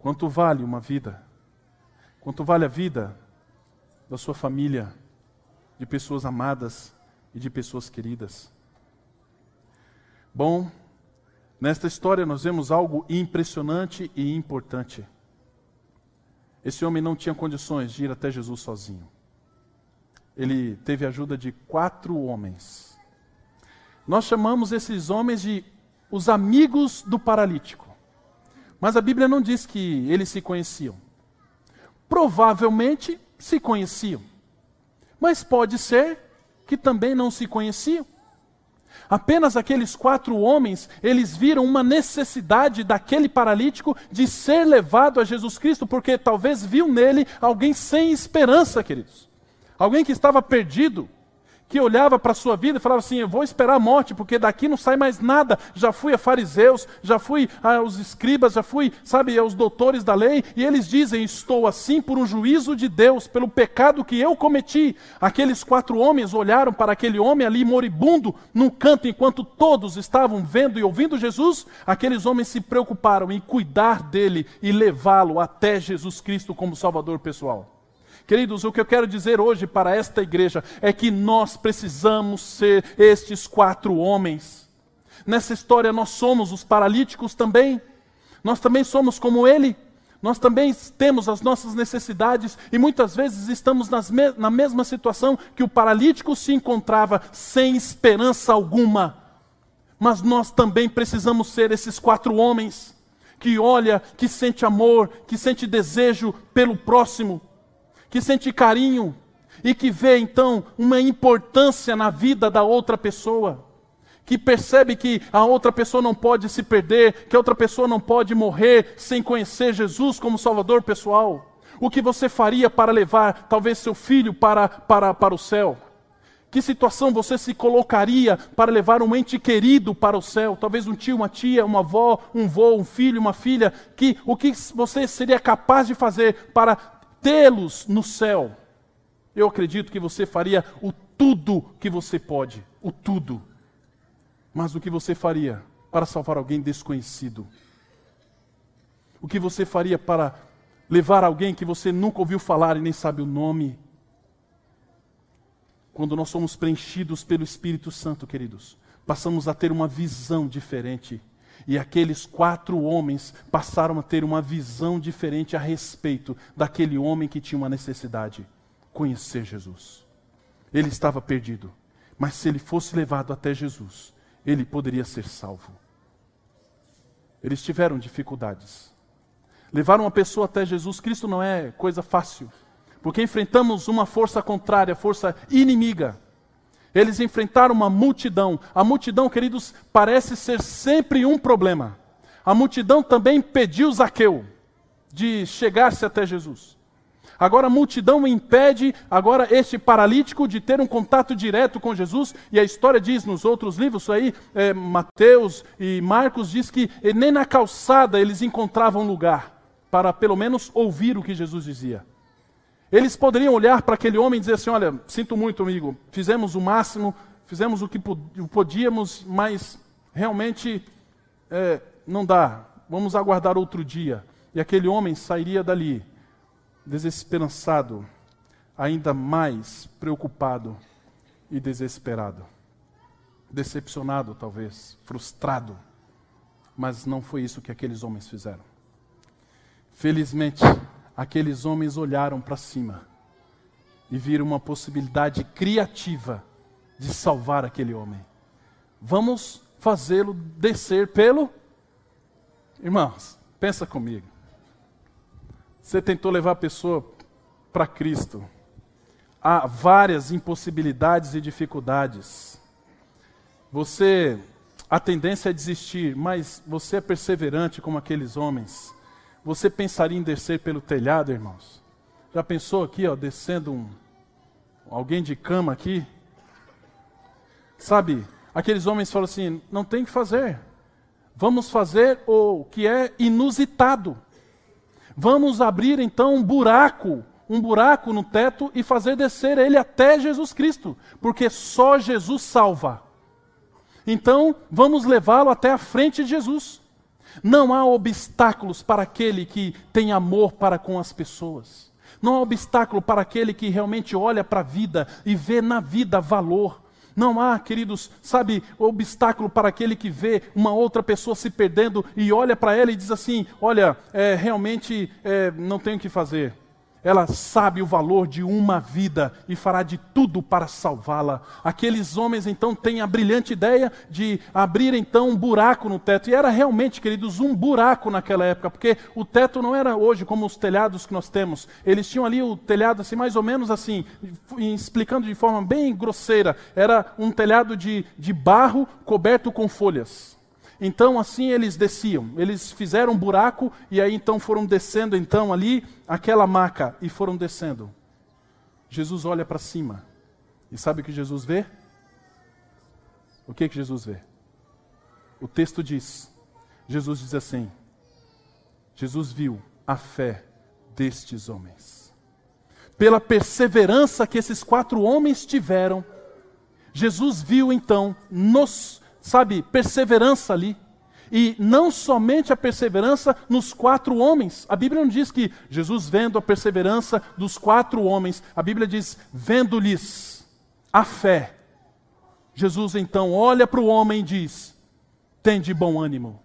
Quanto vale uma vida? Quanto vale a vida da sua família, de pessoas amadas e de pessoas queridas? Bom, nesta história nós vemos algo impressionante e importante. Esse homem não tinha condições de ir até Jesus sozinho. Ele teve a ajuda de quatro homens. Nós chamamos esses homens de os amigos do paralítico. Mas a Bíblia não diz que eles se conheciam. Provavelmente se conheciam. Mas pode ser que também não se conheciam. Apenas aqueles quatro homens, eles viram uma necessidade daquele paralítico de ser levado a Jesus Cristo, porque talvez viu nele alguém sem esperança, queridos. Alguém que estava perdido, que olhava para a sua vida e falava assim: Eu vou esperar a morte, porque daqui não sai mais nada. Já fui a fariseus, já fui aos escribas, já fui, sabe, aos doutores da lei, e eles dizem: Estou assim por um juízo de Deus, pelo pecado que eu cometi. Aqueles quatro homens olharam para aquele homem ali moribundo, num canto, enquanto todos estavam vendo e ouvindo Jesus. Aqueles homens se preocuparam em cuidar dele e levá-lo até Jesus Cristo como Salvador pessoal. Queridos, o que eu quero dizer hoje para esta igreja é que nós precisamos ser estes quatro homens. Nessa história, nós somos os paralíticos também. Nós também somos como ele. Nós também temos as nossas necessidades e muitas vezes estamos me na mesma situação que o paralítico se encontrava, sem esperança alguma. Mas nós também precisamos ser esses quatro homens que olha, que sente amor, que sente desejo pelo próximo que sente carinho e que vê então uma importância na vida da outra pessoa, que percebe que a outra pessoa não pode se perder, que a outra pessoa não pode morrer sem conhecer Jesus como Salvador pessoal. O que você faria para levar talvez seu filho para, para, para o céu? Que situação você se colocaria para levar um ente querido para o céu? Talvez um tio, uma tia, uma avó, um vô, um filho, uma filha. Que, o que você seria capaz de fazer para tê-los no céu, eu acredito que você faria o tudo que você pode, o tudo. Mas o que você faria para salvar alguém desconhecido? O que você faria para levar alguém que você nunca ouviu falar e nem sabe o nome? Quando nós somos preenchidos pelo Espírito Santo, queridos, passamos a ter uma visão diferente e aqueles quatro homens passaram a ter uma visão diferente a respeito daquele homem que tinha uma necessidade: conhecer Jesus. Ele estava perdido, mas se ele fosse levado até Jesus, ele poderia ser salvo. Eles tiveram dificuldades. Levar uma pessoa até Jesus Cristo não é coisa fácil, porque enfrentamos uma força contrária, força inimiga. Eles enfrentaram uma multidão. A multidão, queridos, parece ser sempre um problema. A multidão também impediu Zaqueu de chegar-se até Jesus. Agora a multidão impede agora este paralítico de ter um contato direto com Jesus. E a história diz nos outros livros, aí, é, Mateus e Marcos diz que nem na calçada eles encontravam lugar para pelo menos ouvir o que Jesus dizia. Eles poderiam olhar para aquele homem e dizer assim: Olha, sinto muito, amigo, fizemos o máximo, fizemos o que podíamos, mas realmente é, não dá, vamos aguardar outro dia. E aquele homem sairia dali, desesperançado, ainda mais preocupado e desesperado. Decepcionado, talvez, frustrado. Mas não foi isso que aqueles homens fizeram. Felizmente, aqueles homens olharam para cima e viram uma possibilidade criativa de salvar aquele homem. Vamos fazê-lo descer pelo. Irmãos, pensa comigo. Você tentou levar a pessoa para Cristo. Há várias impossibilidades e dificuldades. Você, a tendência é desistir, mas você é perseverante como aqueles homens. Você pensaria em descer pelo telhado, irmãos? Já pensou aqui, ó, descendo um, alguém de cama aqui? Sabe, aqueles homens falam assim: não tem que fazer. Vamos fazer o que é inusitado. Vamos abrir então um buraco, um buraco no teto e fazer descer ele até Jesus Cristo, porque só Jesus salva. Então, vamos levá-lo até a frente de Jesus. Não há obstáculos para aquele que tem amor para com as pessoas. Não há obstáculo para aquele que realmente olha para a vida e vê na vida valor. Não há, queridos, sabe, obstáculo para aquele que vê uma outra pessoa se perdendo e olha para ela e diz assim: Olha, é, realmente é, não tenho o que fazer ela sabe o valor de uma vida e fará de tudo para salvá-la. Aqueles homens então têm a brilhante ideia de abrir então um buraco no teto. E era realmente, queridos, um buraco naquela época, porque o teto não era hoje como os telhados que nós temos. Eles tinham ali o telhado assim, mais ou menos assim, explicando de forma bem grosseira. Era um telhado de, de barro coberto com folhas. Então assim eles desciam, eles fizeram um buraco e aí então foram descendo então ali aquela maca e foram descendo. Jesus olha para cima e sabe o que Jesus vê? O que que Jesus vê? O texto diz, Jesus diz assim: Jesus viu a fé destes homens. Pela perseverança que esses quatro homens tiveram, Jesus viu então nos sabe, perseverança ali. E não somente a perseverança nos quatro homens. A Bíblia não diz que Jesus vendo a perseverança dos quatro homens. A Bíblia diz, vendo-lhes a fé. Jesus então olha para o homem e diz: tem de bom ânimo.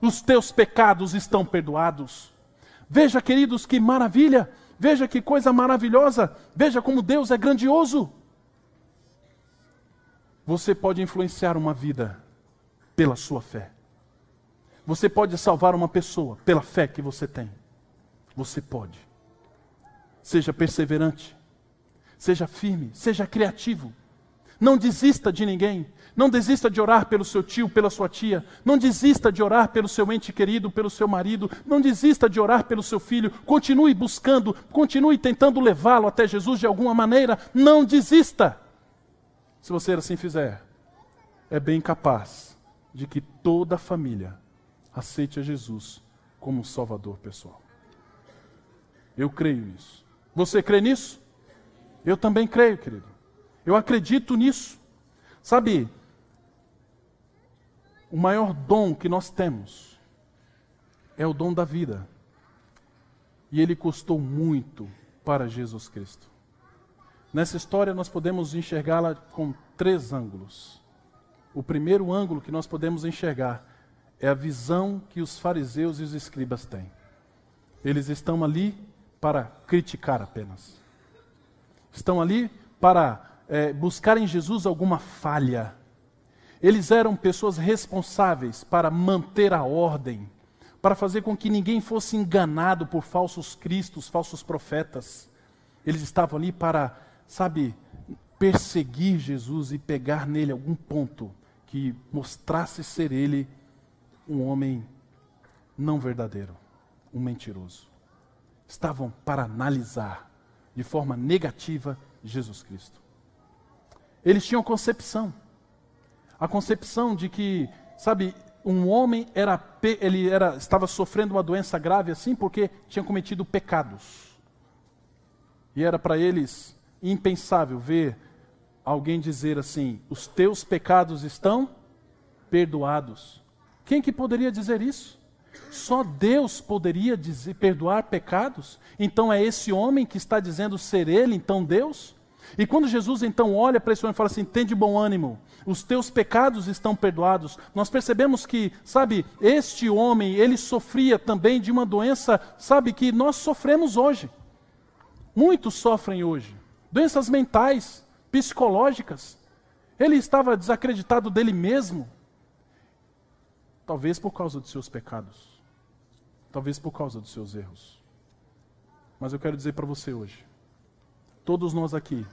Os teus pecados estão perdoados. Veja, queridos, que maravilha. Veja que coisa maravilhosa. Veja como Deus é grandioso. Você pode influenciar uma vida pela sua fé. Você pode salvar uma pessoa pela fé que você tem. Você pode. Seja perseverante. Seja firme. Seja criativo. Não desista de ninguém. Não desista de orar pelo seu tio, pela sua tia. Não desista de orar pelo seu ente querido, pelo seu marido. Não desista de orar pelo seu filho. Continue buscando, continue tentando levá-lo até Jesus de alguma maneira. Não desista. Se você assim fizer, é bem capaz de que toda a família aceite a Jesus como Salvador pessoal. Eu creio nisso. Você crê nisso? Eu também creio, querido. Eu acredito nisso. Sabe, o maior dom que nós temos é o dom da vida. E ele custou muito para Jesus Cristo. Nessa história, nós podemos enxergá-la com três ângulos. O primeiro ângulo que nós podemos enxergar é a visão que os fariseus e os escribas têm. Eles estão ali para criticar apenas. Estão ali para é, buscar em Jesus alguma falha. Eles eram pessoas responsáveis para manter a ordem, para fazer com que ninguém fosse enganado por falsos cristos, falsos profetas. Eles estavam ali para sabe, perseguir Jesus e pegar nele algum ponto que mostrasse ser ele um homem não verdadeiro, um mentiroso. estavam para analisar de forma negativa Jesus Cristo. Eles tinham concepção. A concepção de que, sabe, um homem era ele era estava sofrendo uma doença grave assim porque tinha cometido pecados. E era para eles impensável ver alguém dizer assim: "Os teus pecados estão perdoados". Quem que poderia dizer isso? Só Deus poderia dizer, perdoar pecados? Então é esse homem que está dizendo ser ele, então Deus? E quando Jesus então olha para esse homem e fala assim: tem de bom ânimo, os teus pecados estão perdoados. Nós percebemos que, sabe, este homem, ele sofria também de uma doença, sabe, que nós sofremos hoje. Muitos sofrem hoje. Doenças mentais, psicológicas. Ele estava desacreditado dele mesmo. Talvez por causa dos seus pecados. Talvez por causa dos seus erros. Mas eu quero dizer para você hoje: todos nós aqui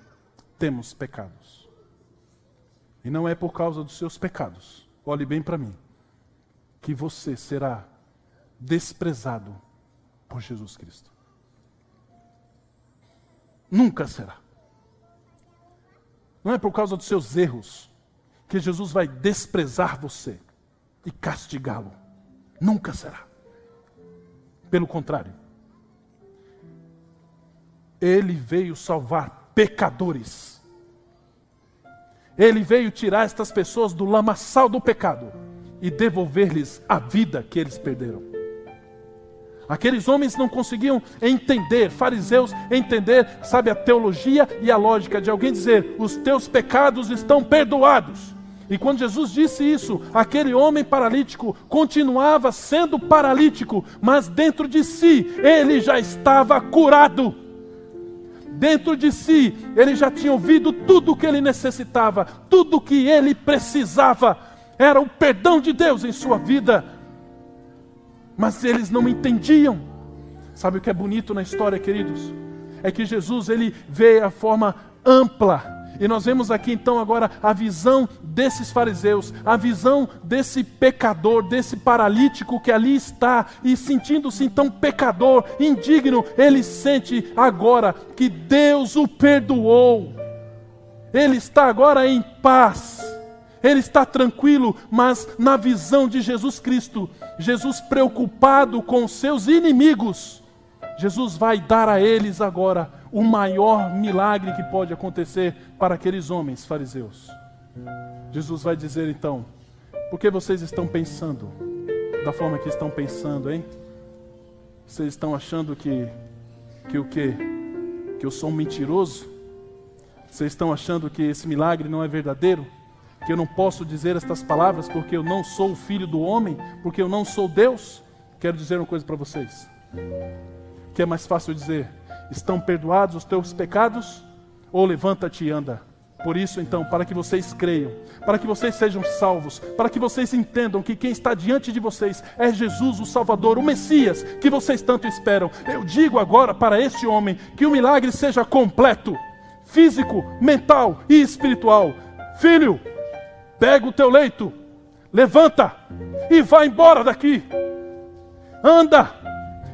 temos pecados. E não é por causa dos seus pecados, olhe bem para mim, que você será desprezado por Jesus Cristo. Nunca será. Não é por causa dos seus erros que Jesus vai desprezar você e castigá-lo. Nunca será. Pelo contrário, ele veio salvar pecadores. Ele veio tirar estas pessoas do lamaçal do pecado e devolver-lhes a vida que eles perderam. Aqueles homens não conseguiam entender, fariseus entender, sabe, a teologia e a lógica de alguém dizer: os teus pecados estão perdoados. E quando Jesus disse isso, aquele homem paralítico continuava sendo paralítico, mas dentro de si ele já estava curado. Dentro de si ele já tinha ouvido tudo o que ele necessitava, tudo o que ele precisava. Era o perdão de Deus em sua vida. Mas eles não entendiam. Sabe o que é bonito na história, queridos? É que Jesus ele vê a forma ampla e nós vemos aqui então agora a visão desses fariseus, a visão desse pecador, desse paralítico que ali está e sentindo-se então pecador, indigno, ele sente agora que Deus o perdoou. Ele está agora em paz. Ele está tranquilo, mas na visão de Jesus Cristo, Jesus preocupado com seus inimigos, Jesus vai dar a eles agora o maior milagre que pode acontecer para aqueles homens fariseus. Jesus vai dizer então: por que vocês estão pensando da forma que estão pensando, hein? Vocês estão achando que que o quê? Que eu sou um mentiroso? Vocês estão achando que esse milagre não é verdadeiro? Que eu não posso dizer estas palavras porque eu não sou o filho do homem, porque eu não sou Deus? Quero dizer uma coisa para vocês. Que é mais fácil dizer: Estão perdoados os teus pecados? Ou levanta-te e anda. Por isso, então, para que vocês creiam, para que vocês sejam salvos, para que vocês entendam que quem está diante de vocês é Jesus, o Salvador, o Messias, que vocês tanto esperam. Eu digo agora para este homem que o milagre seja completo, físico, mental e espiritual. Filho, pega o teu leito, levanta e vá embora daqui. Anda,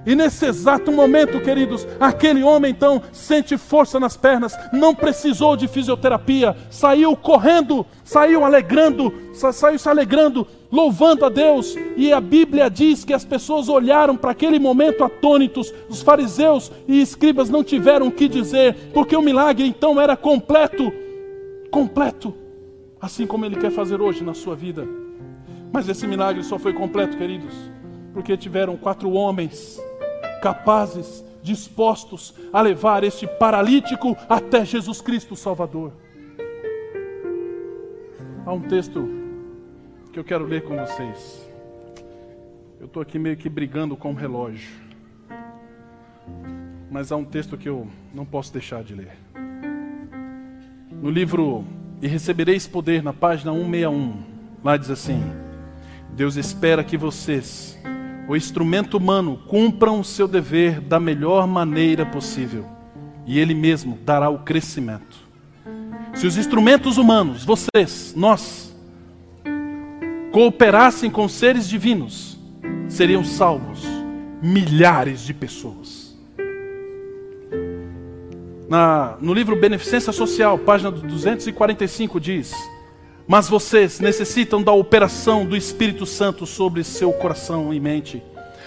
e nesse exato momento, queridos, aquele homem então sente força nas pernas, não precisou de fisioterapia, saiu correndo, saiu alegrando, saiu se alegrando, louvando a Deus. E a Bíblia diz que as pessoas olharam para aquele momento atônitos, os fariseus e escribas não tiveram o que dizer, porque o milagre então era completo completo, assim como Ele quer fazer hoje na sua vida. Mas esse milagre só foi completo, queridos, porque tiveram quatro homens capazes, dispostos a levar este paralítico até Jesus Cristo Salvador. Há um texto que eu quero ler com vocês. Eu estou aqui meio que brigando com o relógio. Mas há um texto que eu não posso deixar de ler. No livro E Recebereis Poder, na página 161, lá diz assim: Deus espera que vocês o instrumento humano cumpram o seu dever da melhor maneira possível, e ele mesmo dará o crescimento. Se os instrumentos humanos, vocês, nós, cooperassem com seres divinos, seriam salvos milhares de pessoas. Na, no livro Beneficência Social, página 245, diz: Mas vocês necessitam da operação do Espírito Santo sobre seu coração e mente,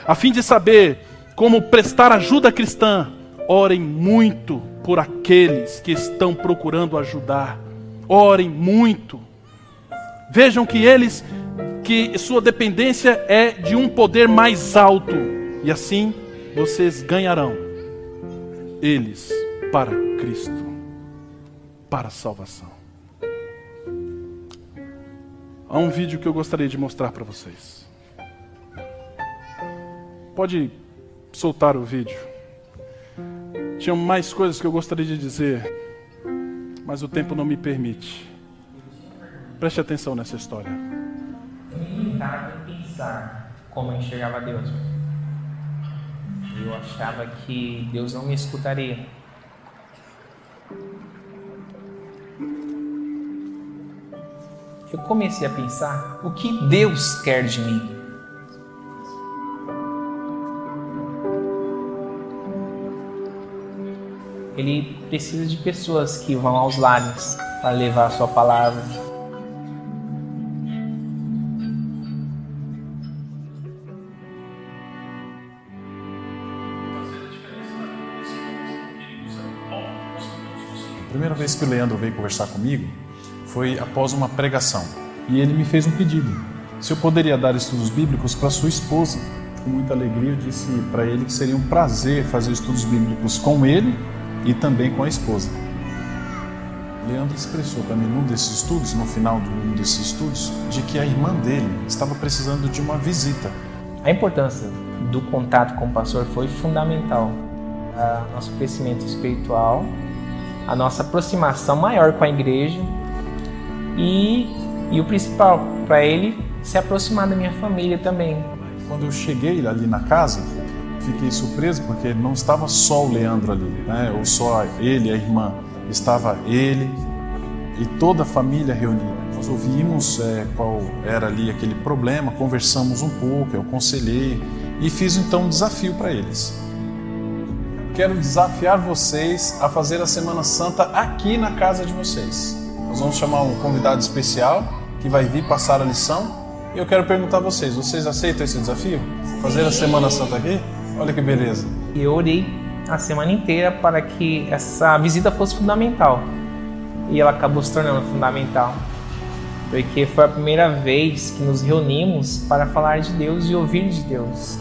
a fim de saber como prestar ajuda cristã. Orem muito por aqueles que estão procurando ajudar. Orem muito. Vejam que eles, que sua dependência é de um poder mais alto, e assim vocês ganharão eles para Cristo, para a salvação. Há um vídeo que eu gostaria de mostrar para vocês. Pode soltar o vídeo. Tinha mais coisas que eu gostaria de dizer, mas o tempo não me permite. Preste atenção nessa história. Limitava em pensar como eu enxergava Deus. Eu achava que Deus não me escutaria. Eu comecei a pensar o que Deus quer de mim. Ele precisa de pessoas que vão aos lares para levar a sua palavra, A primeira vez que o Leandro veio conversar comigo foi após uma pregação. E ele me fez um pedido: se eu poderia dar estudos bíblicos para sua esposa. Com muita alegria, eu disse para ele que seria um prazer fazer estudos bíblicos com ele e também com a esposa. Leandro expressou para mim num desses estudos, no final de um desses estudos, de que a irmã dele estava precisando de uma visita. A importância do contato com o pastor foi fundamental. O nosso crescimento espiritual, a nossa aproximação maior com a igreja e, e o principal, para ele se aproximar da minha família também. Quando eu cheguei ali na casa, fiquei surpreso porque não estava só o Leandro ali, né? ou só ele, a irmã. Estava ele e toda a família reunida. Nós ouvimos é, qual era ali aquele problema, conversamos um pouco, eu aconselhei e fiz então um desafio para eles. Quero desafiar vocês a fazer a Semana Santa aqui na casa de vocês. Nós vamos chamar um convidado especial que vai vir passar a lição e eu quero perguntar a vocês: vocês aceitam esse desafio? Fazer a Semana Santa aqui? Olha que beleza. E eu orei a semana inteira para que essa visita fosse fundamental. E ela acabou se tornando fundamental. Porque foi a primeira vez que nos reunimos para falar de Deus e ouvir de Deus.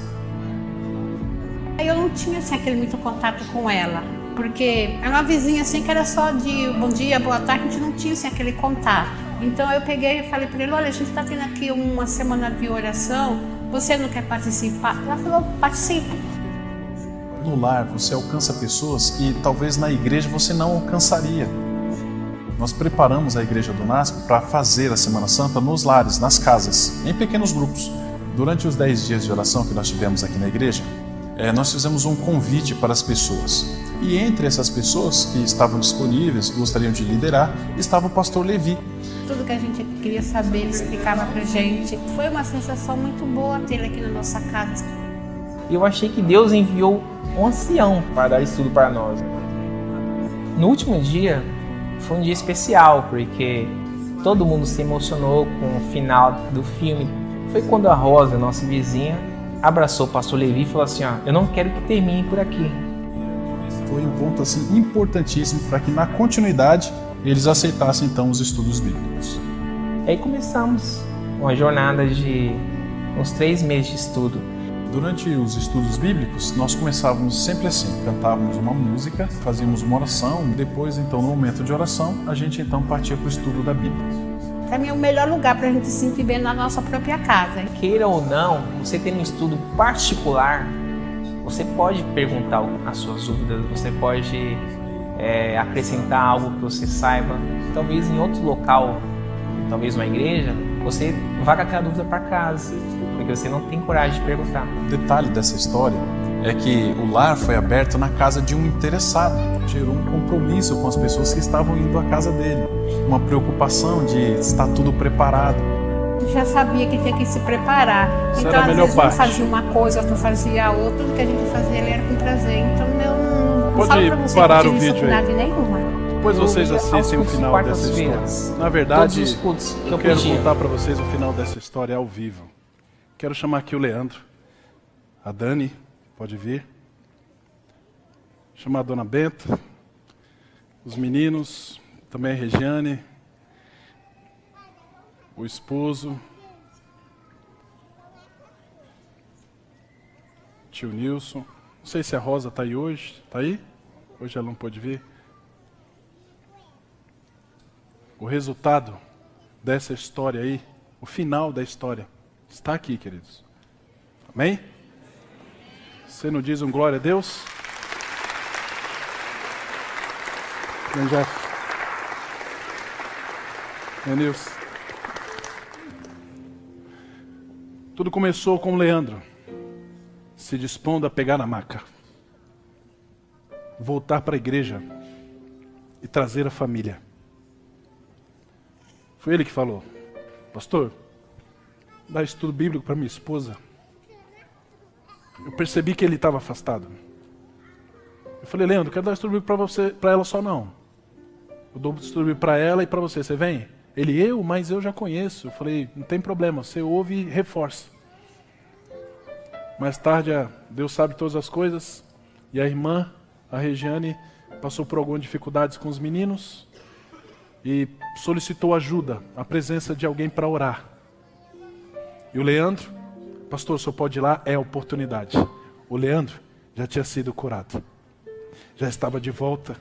Eu não tinha assim, aquele muito contato com ela, porque era uma vizinha assim que era só de bom dia, boa tarde, a gente não tinha assim, aquele contato. Então eu peguei e falei para ele: olha, a gente está tendo aqui uma semana de oração, você não quer participar? Ela falou: participe. No lar você alcança pessoas que talvez na igreja você não alcançaria. Nós preparamos a igreja do NASP para fazer a Semana Santa nos lares, nas casas, em pequenos grupos. Durante os 10 dias de oração que nós tivemos aqui na igreja, é, nós fizemos um convite para as pessoas. E entre essas pessoas que estavam disponíveis, que gostariam de liderar, estava o pastor Levi. Tudo que a gente queria saber, ele explicava para gente. Foi uma sensação muito boa ter ele aqui na nossa casa. E eu achei que Deus enviou um ancião para dar estudo para nós. No último dia, foi um dia especial, porque todo mundo se emocionou com o final do filme. Foi quando a Rosa, nossa vizinha, abraçou o pastor Levi e falou assim: ó, Eu não quero que termine por aqui. Foi um ponto assim importantíssimo para que na continuidade eles aceitassem então os estudos bíblicos. E aí começamos uma jornada de uns três meses de estudo. Durante os estudos bíblicos, nós começávamos sempre assim: cantávamos uma música, fazíamos uma oração, depois, então, no momento de oração, a gente então partia para o estudo da Bíblia. Para mim é o melhor lugar para a gente se sentir bem na nossa própria casa. Queira ou não, você tendo um estudo particular, você pode perguntar as suas dúvidas, você pode é, acrescentar algo que você saiba. Talvez em outro local, talvez uma igreja, você vá com aquela dúvida para casa, porque você não tem coragem de perguntar. O detalhe dessa história é que o lar foi aberto na casa de um interessado. Gerou um compromisso com as pessoas que estavam indo à casa dele. Uma preocupação de estar tudo preparado. Já sabia que tinha que se preparar. Isso então, às vezes, parte. um fazia uma coisa, outro fazia outra. Tudo que a gente fazia, ele era com prazer. Então, eu não Pode falo pra você parar que o eu tive vídeo aí. dificuldade nenhuma. Depois vocês Eu assistem o final dessa história. Na verdade, que eu eu quero contar para vocês o final dessa história ao vivo. Quero chamar aqui o Leandro, a Dani, pode vir. Chamar a Dona Benta, os meninos, também a Regiane, o esposo, tio Nilson. Não sei se a Rosa está aí hoje. Está aí? Hoje ela não pôde vir. O resultado dessa história aí, o final da história, está aqui, queridos. Amém? Você não diz um glória a Deus? Vem, Jeff. Vem, Nilson. Tudo começou com o Leandro se dispondo a pegar na maca, voltar para a igreja e trazer a família. Foi ele que falou: Pastor, dá estudo bíblico para minha esposa. Eu percebi que ele estava afastado. Eu falei, Leandro, quero dar estudo bíblico para você, para ela só não. Eu dou estudo bíblico para ela e para você. Você vem? Ele, eu, mas eu já conheço. Eu falei, não tem problema, você ouve e reforça. Mais tarde, Deus sabe todas as coisas. E a irmã, a Regiane, passou por algumas dificuldades com os meninos e solicitou ajuda, a presença de alguém para orar. E o Leandro, pastor, senhor pode ir lá? É oportunidade. O Leandro já tinha sido curado, já estava de volta,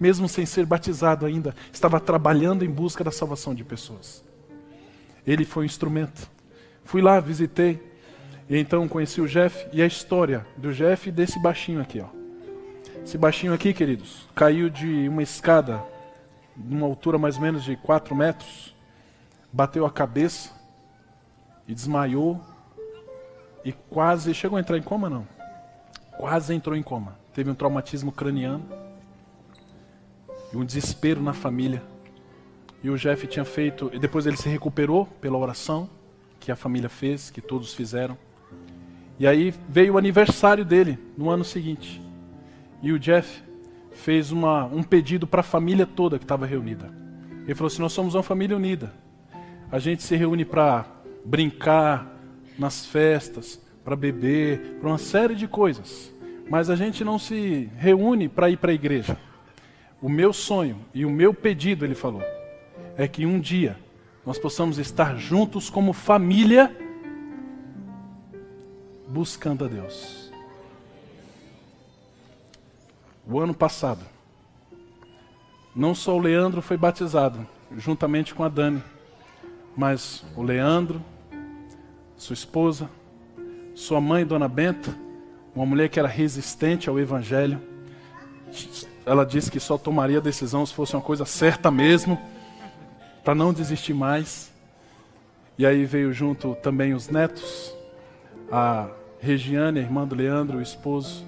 mesmo sem ser batizado ainda, estava trabalhando em busca da salvação de pessoas. Ele foi um instrumento. Fui lá, visitei, e então conheci o Jeff e a história do Jeff e desse baixinho aqui, ó. Esse baixinho aqui, queridos, caiu de uma escada, numa altura mais ou menos de 4 metros, bateu a cabeça e desmaiou e quase chegou a entrar em coma não. Quase entrou em coma. Teve um traumatismo craniano e um desespero na família. E o Jeff tinha feito, e depois ele se recuperou pela oração que a família fez, que todos fizeram. E aí veio o aniversário dele no ano seguinte. E o Jeff fez uma, um pedido para a família toda que estava reunida. Ele falou assim: Nós somos uma família unida. A gente se reúne para brincar nas festas, para beber, para uma série de coisas. Mas a gente não se reúne para ir para a igreja. O meu sonho e o meu pedido, ele falou, é que um dia nós possamos estar juntos como família, buscando a Deus. O ano passado, não só o Leandro foi batizado, juntamente com a Dani, mas o Leandro, sua esposa, sua mãe, Dona Benta, uma mulher que era resistente ao Evangelho. Ela disse que só tomaria decisão se fosse uma coisa certa mesmo, para não desistir mais. E aí veio junto também os netos, a Regiane, a irmã do Leandro, o esposo,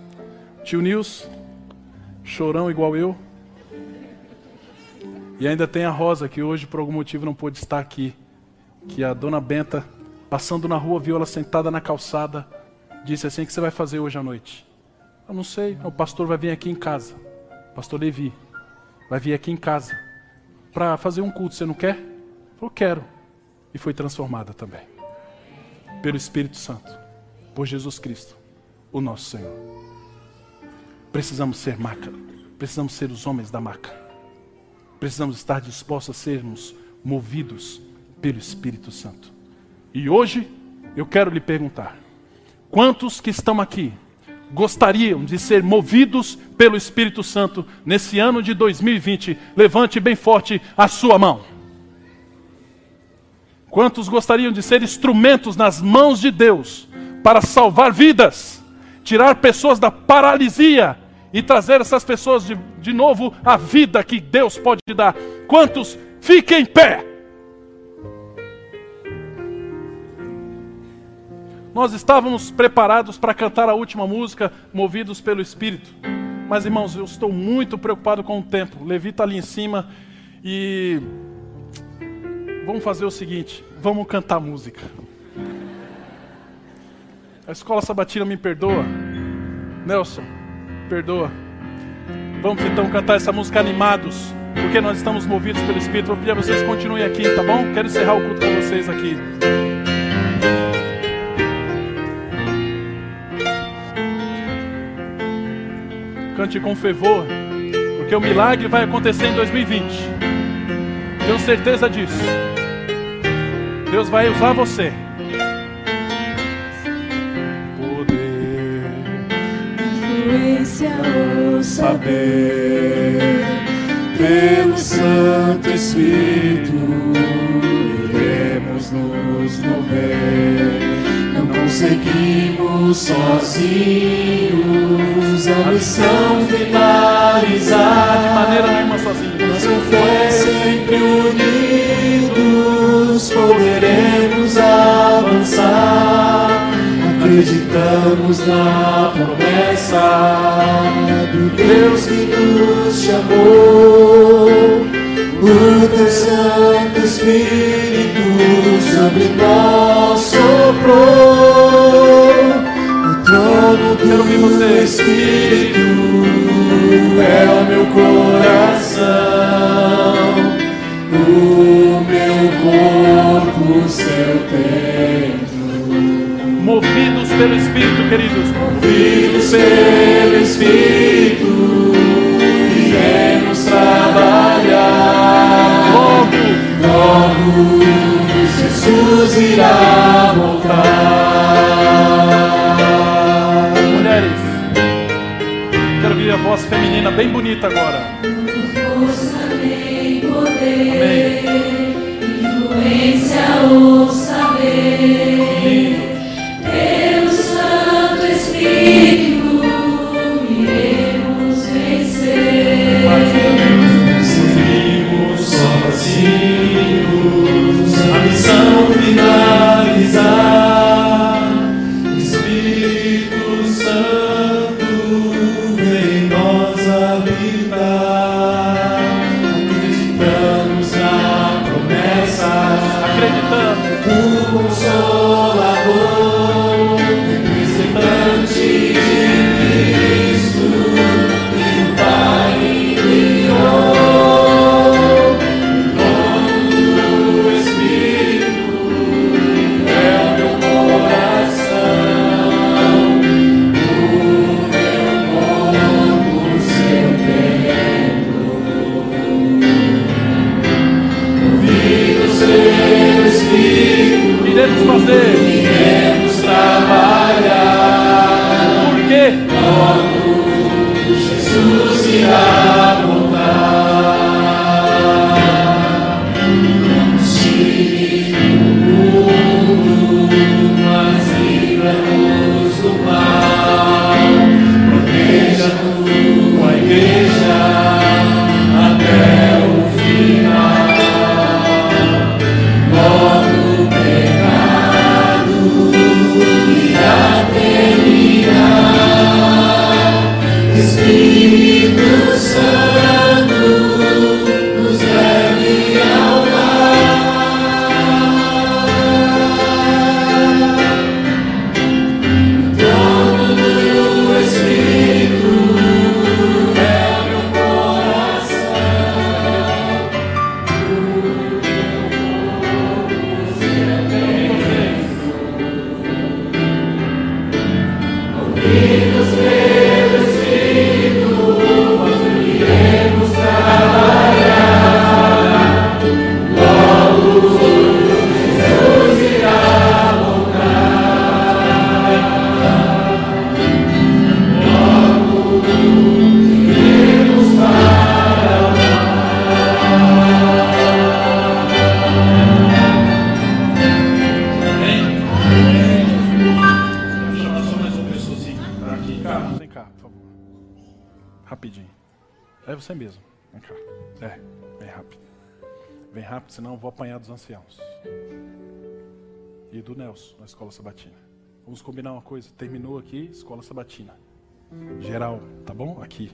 tio Nils, chorão igual eu. E ainda tem a Rosa, que hoje por algum motivo não pôde estar aqui. Que a dona Benta, passando na rua, viu ela sentada na calçada, disse assim: O que você vai fazer hoje à noite? Eu não sei, o pastor vai vir aqui em casa. Pastor Levi, vai vir aqui em casa para fazer um culto. Você não quer? Eu quero. E foi transformada também. Pelo Espírito Santo. Por Jesus Cristo, o nosso Senhor. Precisamos ser maca. Precisamos ser os homens da maca. Precisamos estar dispostos a sermos movidos pelo Espírito Santo. E hoje eu quero lhe perguntar: quantos que estão aqui gostariam de ser movidos pelo Espírito Santo nesse ano de 2020? Levante bem forte a sua mão. Quantos gostariam de ser instrumentos nas mãos de Deus para salvar vidas, tirar pessoas da paralisia e trazer essas pessoas de, de novo à vida que Deus pode dar? Quantos fiquem em pé? Nós estávamos preparados para cantar a última música, movidos pelo Espírito. Mas, irmãos, eu estou muito preocupado com o tempo. Levi está ali em cima e. Vamos fazer o seguinte: vamos cantar música. A escola sabatina me perdoa. Nelson, perdoa. Vamos então cantar essa música animados, porque nós estamos movidos pelo Espírito. Vou pedir a vocês continuem aqui, tá bom? Quero encerrar o culto com vocês aqui. Cante com fervor, porque o milagre vai acontecer em 2020. Tenho certeza disso. Deus vai usar você. Poder, influência ou saber, pelo Santo Espírito, iremos nos mover. Não conseguimos sozinhos a missão finalizar. De maneira nenhuma sozinho. Mas com fé sempre unidos poderemos avançar. Acreditamos na promessa do Deus que nos chamou. O teu Santo Espírito sobre nós soprou. Trono Quero ouvir do você. Espírito é o meu coração, o meu corpo, seu templo. Movidos pelo Espírito, queridos. Filhos pelo Espírito, iremos trabalhar. Logo, Logo Jesus irá feminina bem bonita agora. Amém. Influência ou saber, Nelson, na escola sabatina. Vamos combinar uma coisa. Terminou aqui, escola sabatina. Geral, tá bom? Aqui.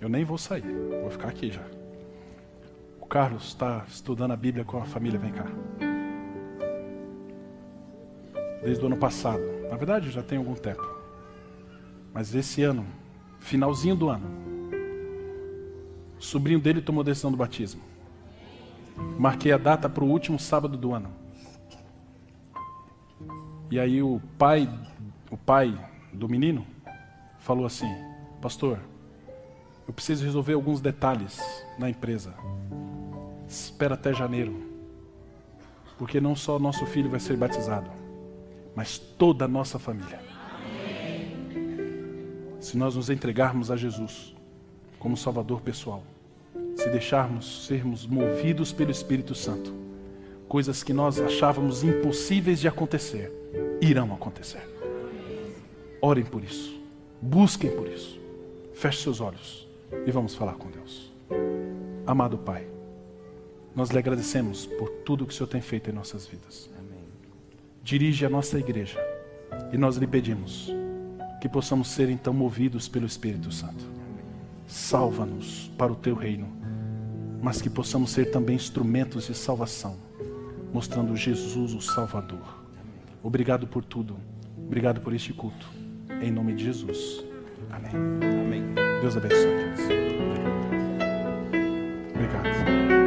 Eu nem vou sair. Vou ficar aqui já. O Carlos está estudando a Bíblia com a família. Vem cá. Desde o ano passado. Na verdade, já tem algum tempo. Mas esse ano, finalzinho do ano, O sobrinho dele tomou decisão do batismo. Marquei a data para o último sábado do ano. E aí o pai, o pai do menino falou assim: "Pastor, eu preciso resolver alguns detalhes na empresa. Espera até janeiro. Porque não só nosso filho vai ser batizado, mas toda a nossa família. Se nós nos entregarmos a Jesus como Salvador pessoal, se deixarmos sermos movidos pelo Espírito Santo, coisas que nós achávamos impossíveis de acontecer, irão acontecer. Orem por isso, busquem por isso. Feche seus olhos e vamos falar com Deus. Amado Pai, nós lhe agradecemos por tudo que o Senhor tem feito em nossas vidas. Dirige a nossa igreja e nós lhe pedimos que possamos ser então movidos pelo Espírito Santo. Salva-nos para o teu reino, mas que possamos ser também instrumentos de salvação, mostrando Jesus o Salvador. Obrigado por tudo. Obrigado por este culto. Em nome de Jesus. Amém. Amém. Deus abençoe. Obrigado.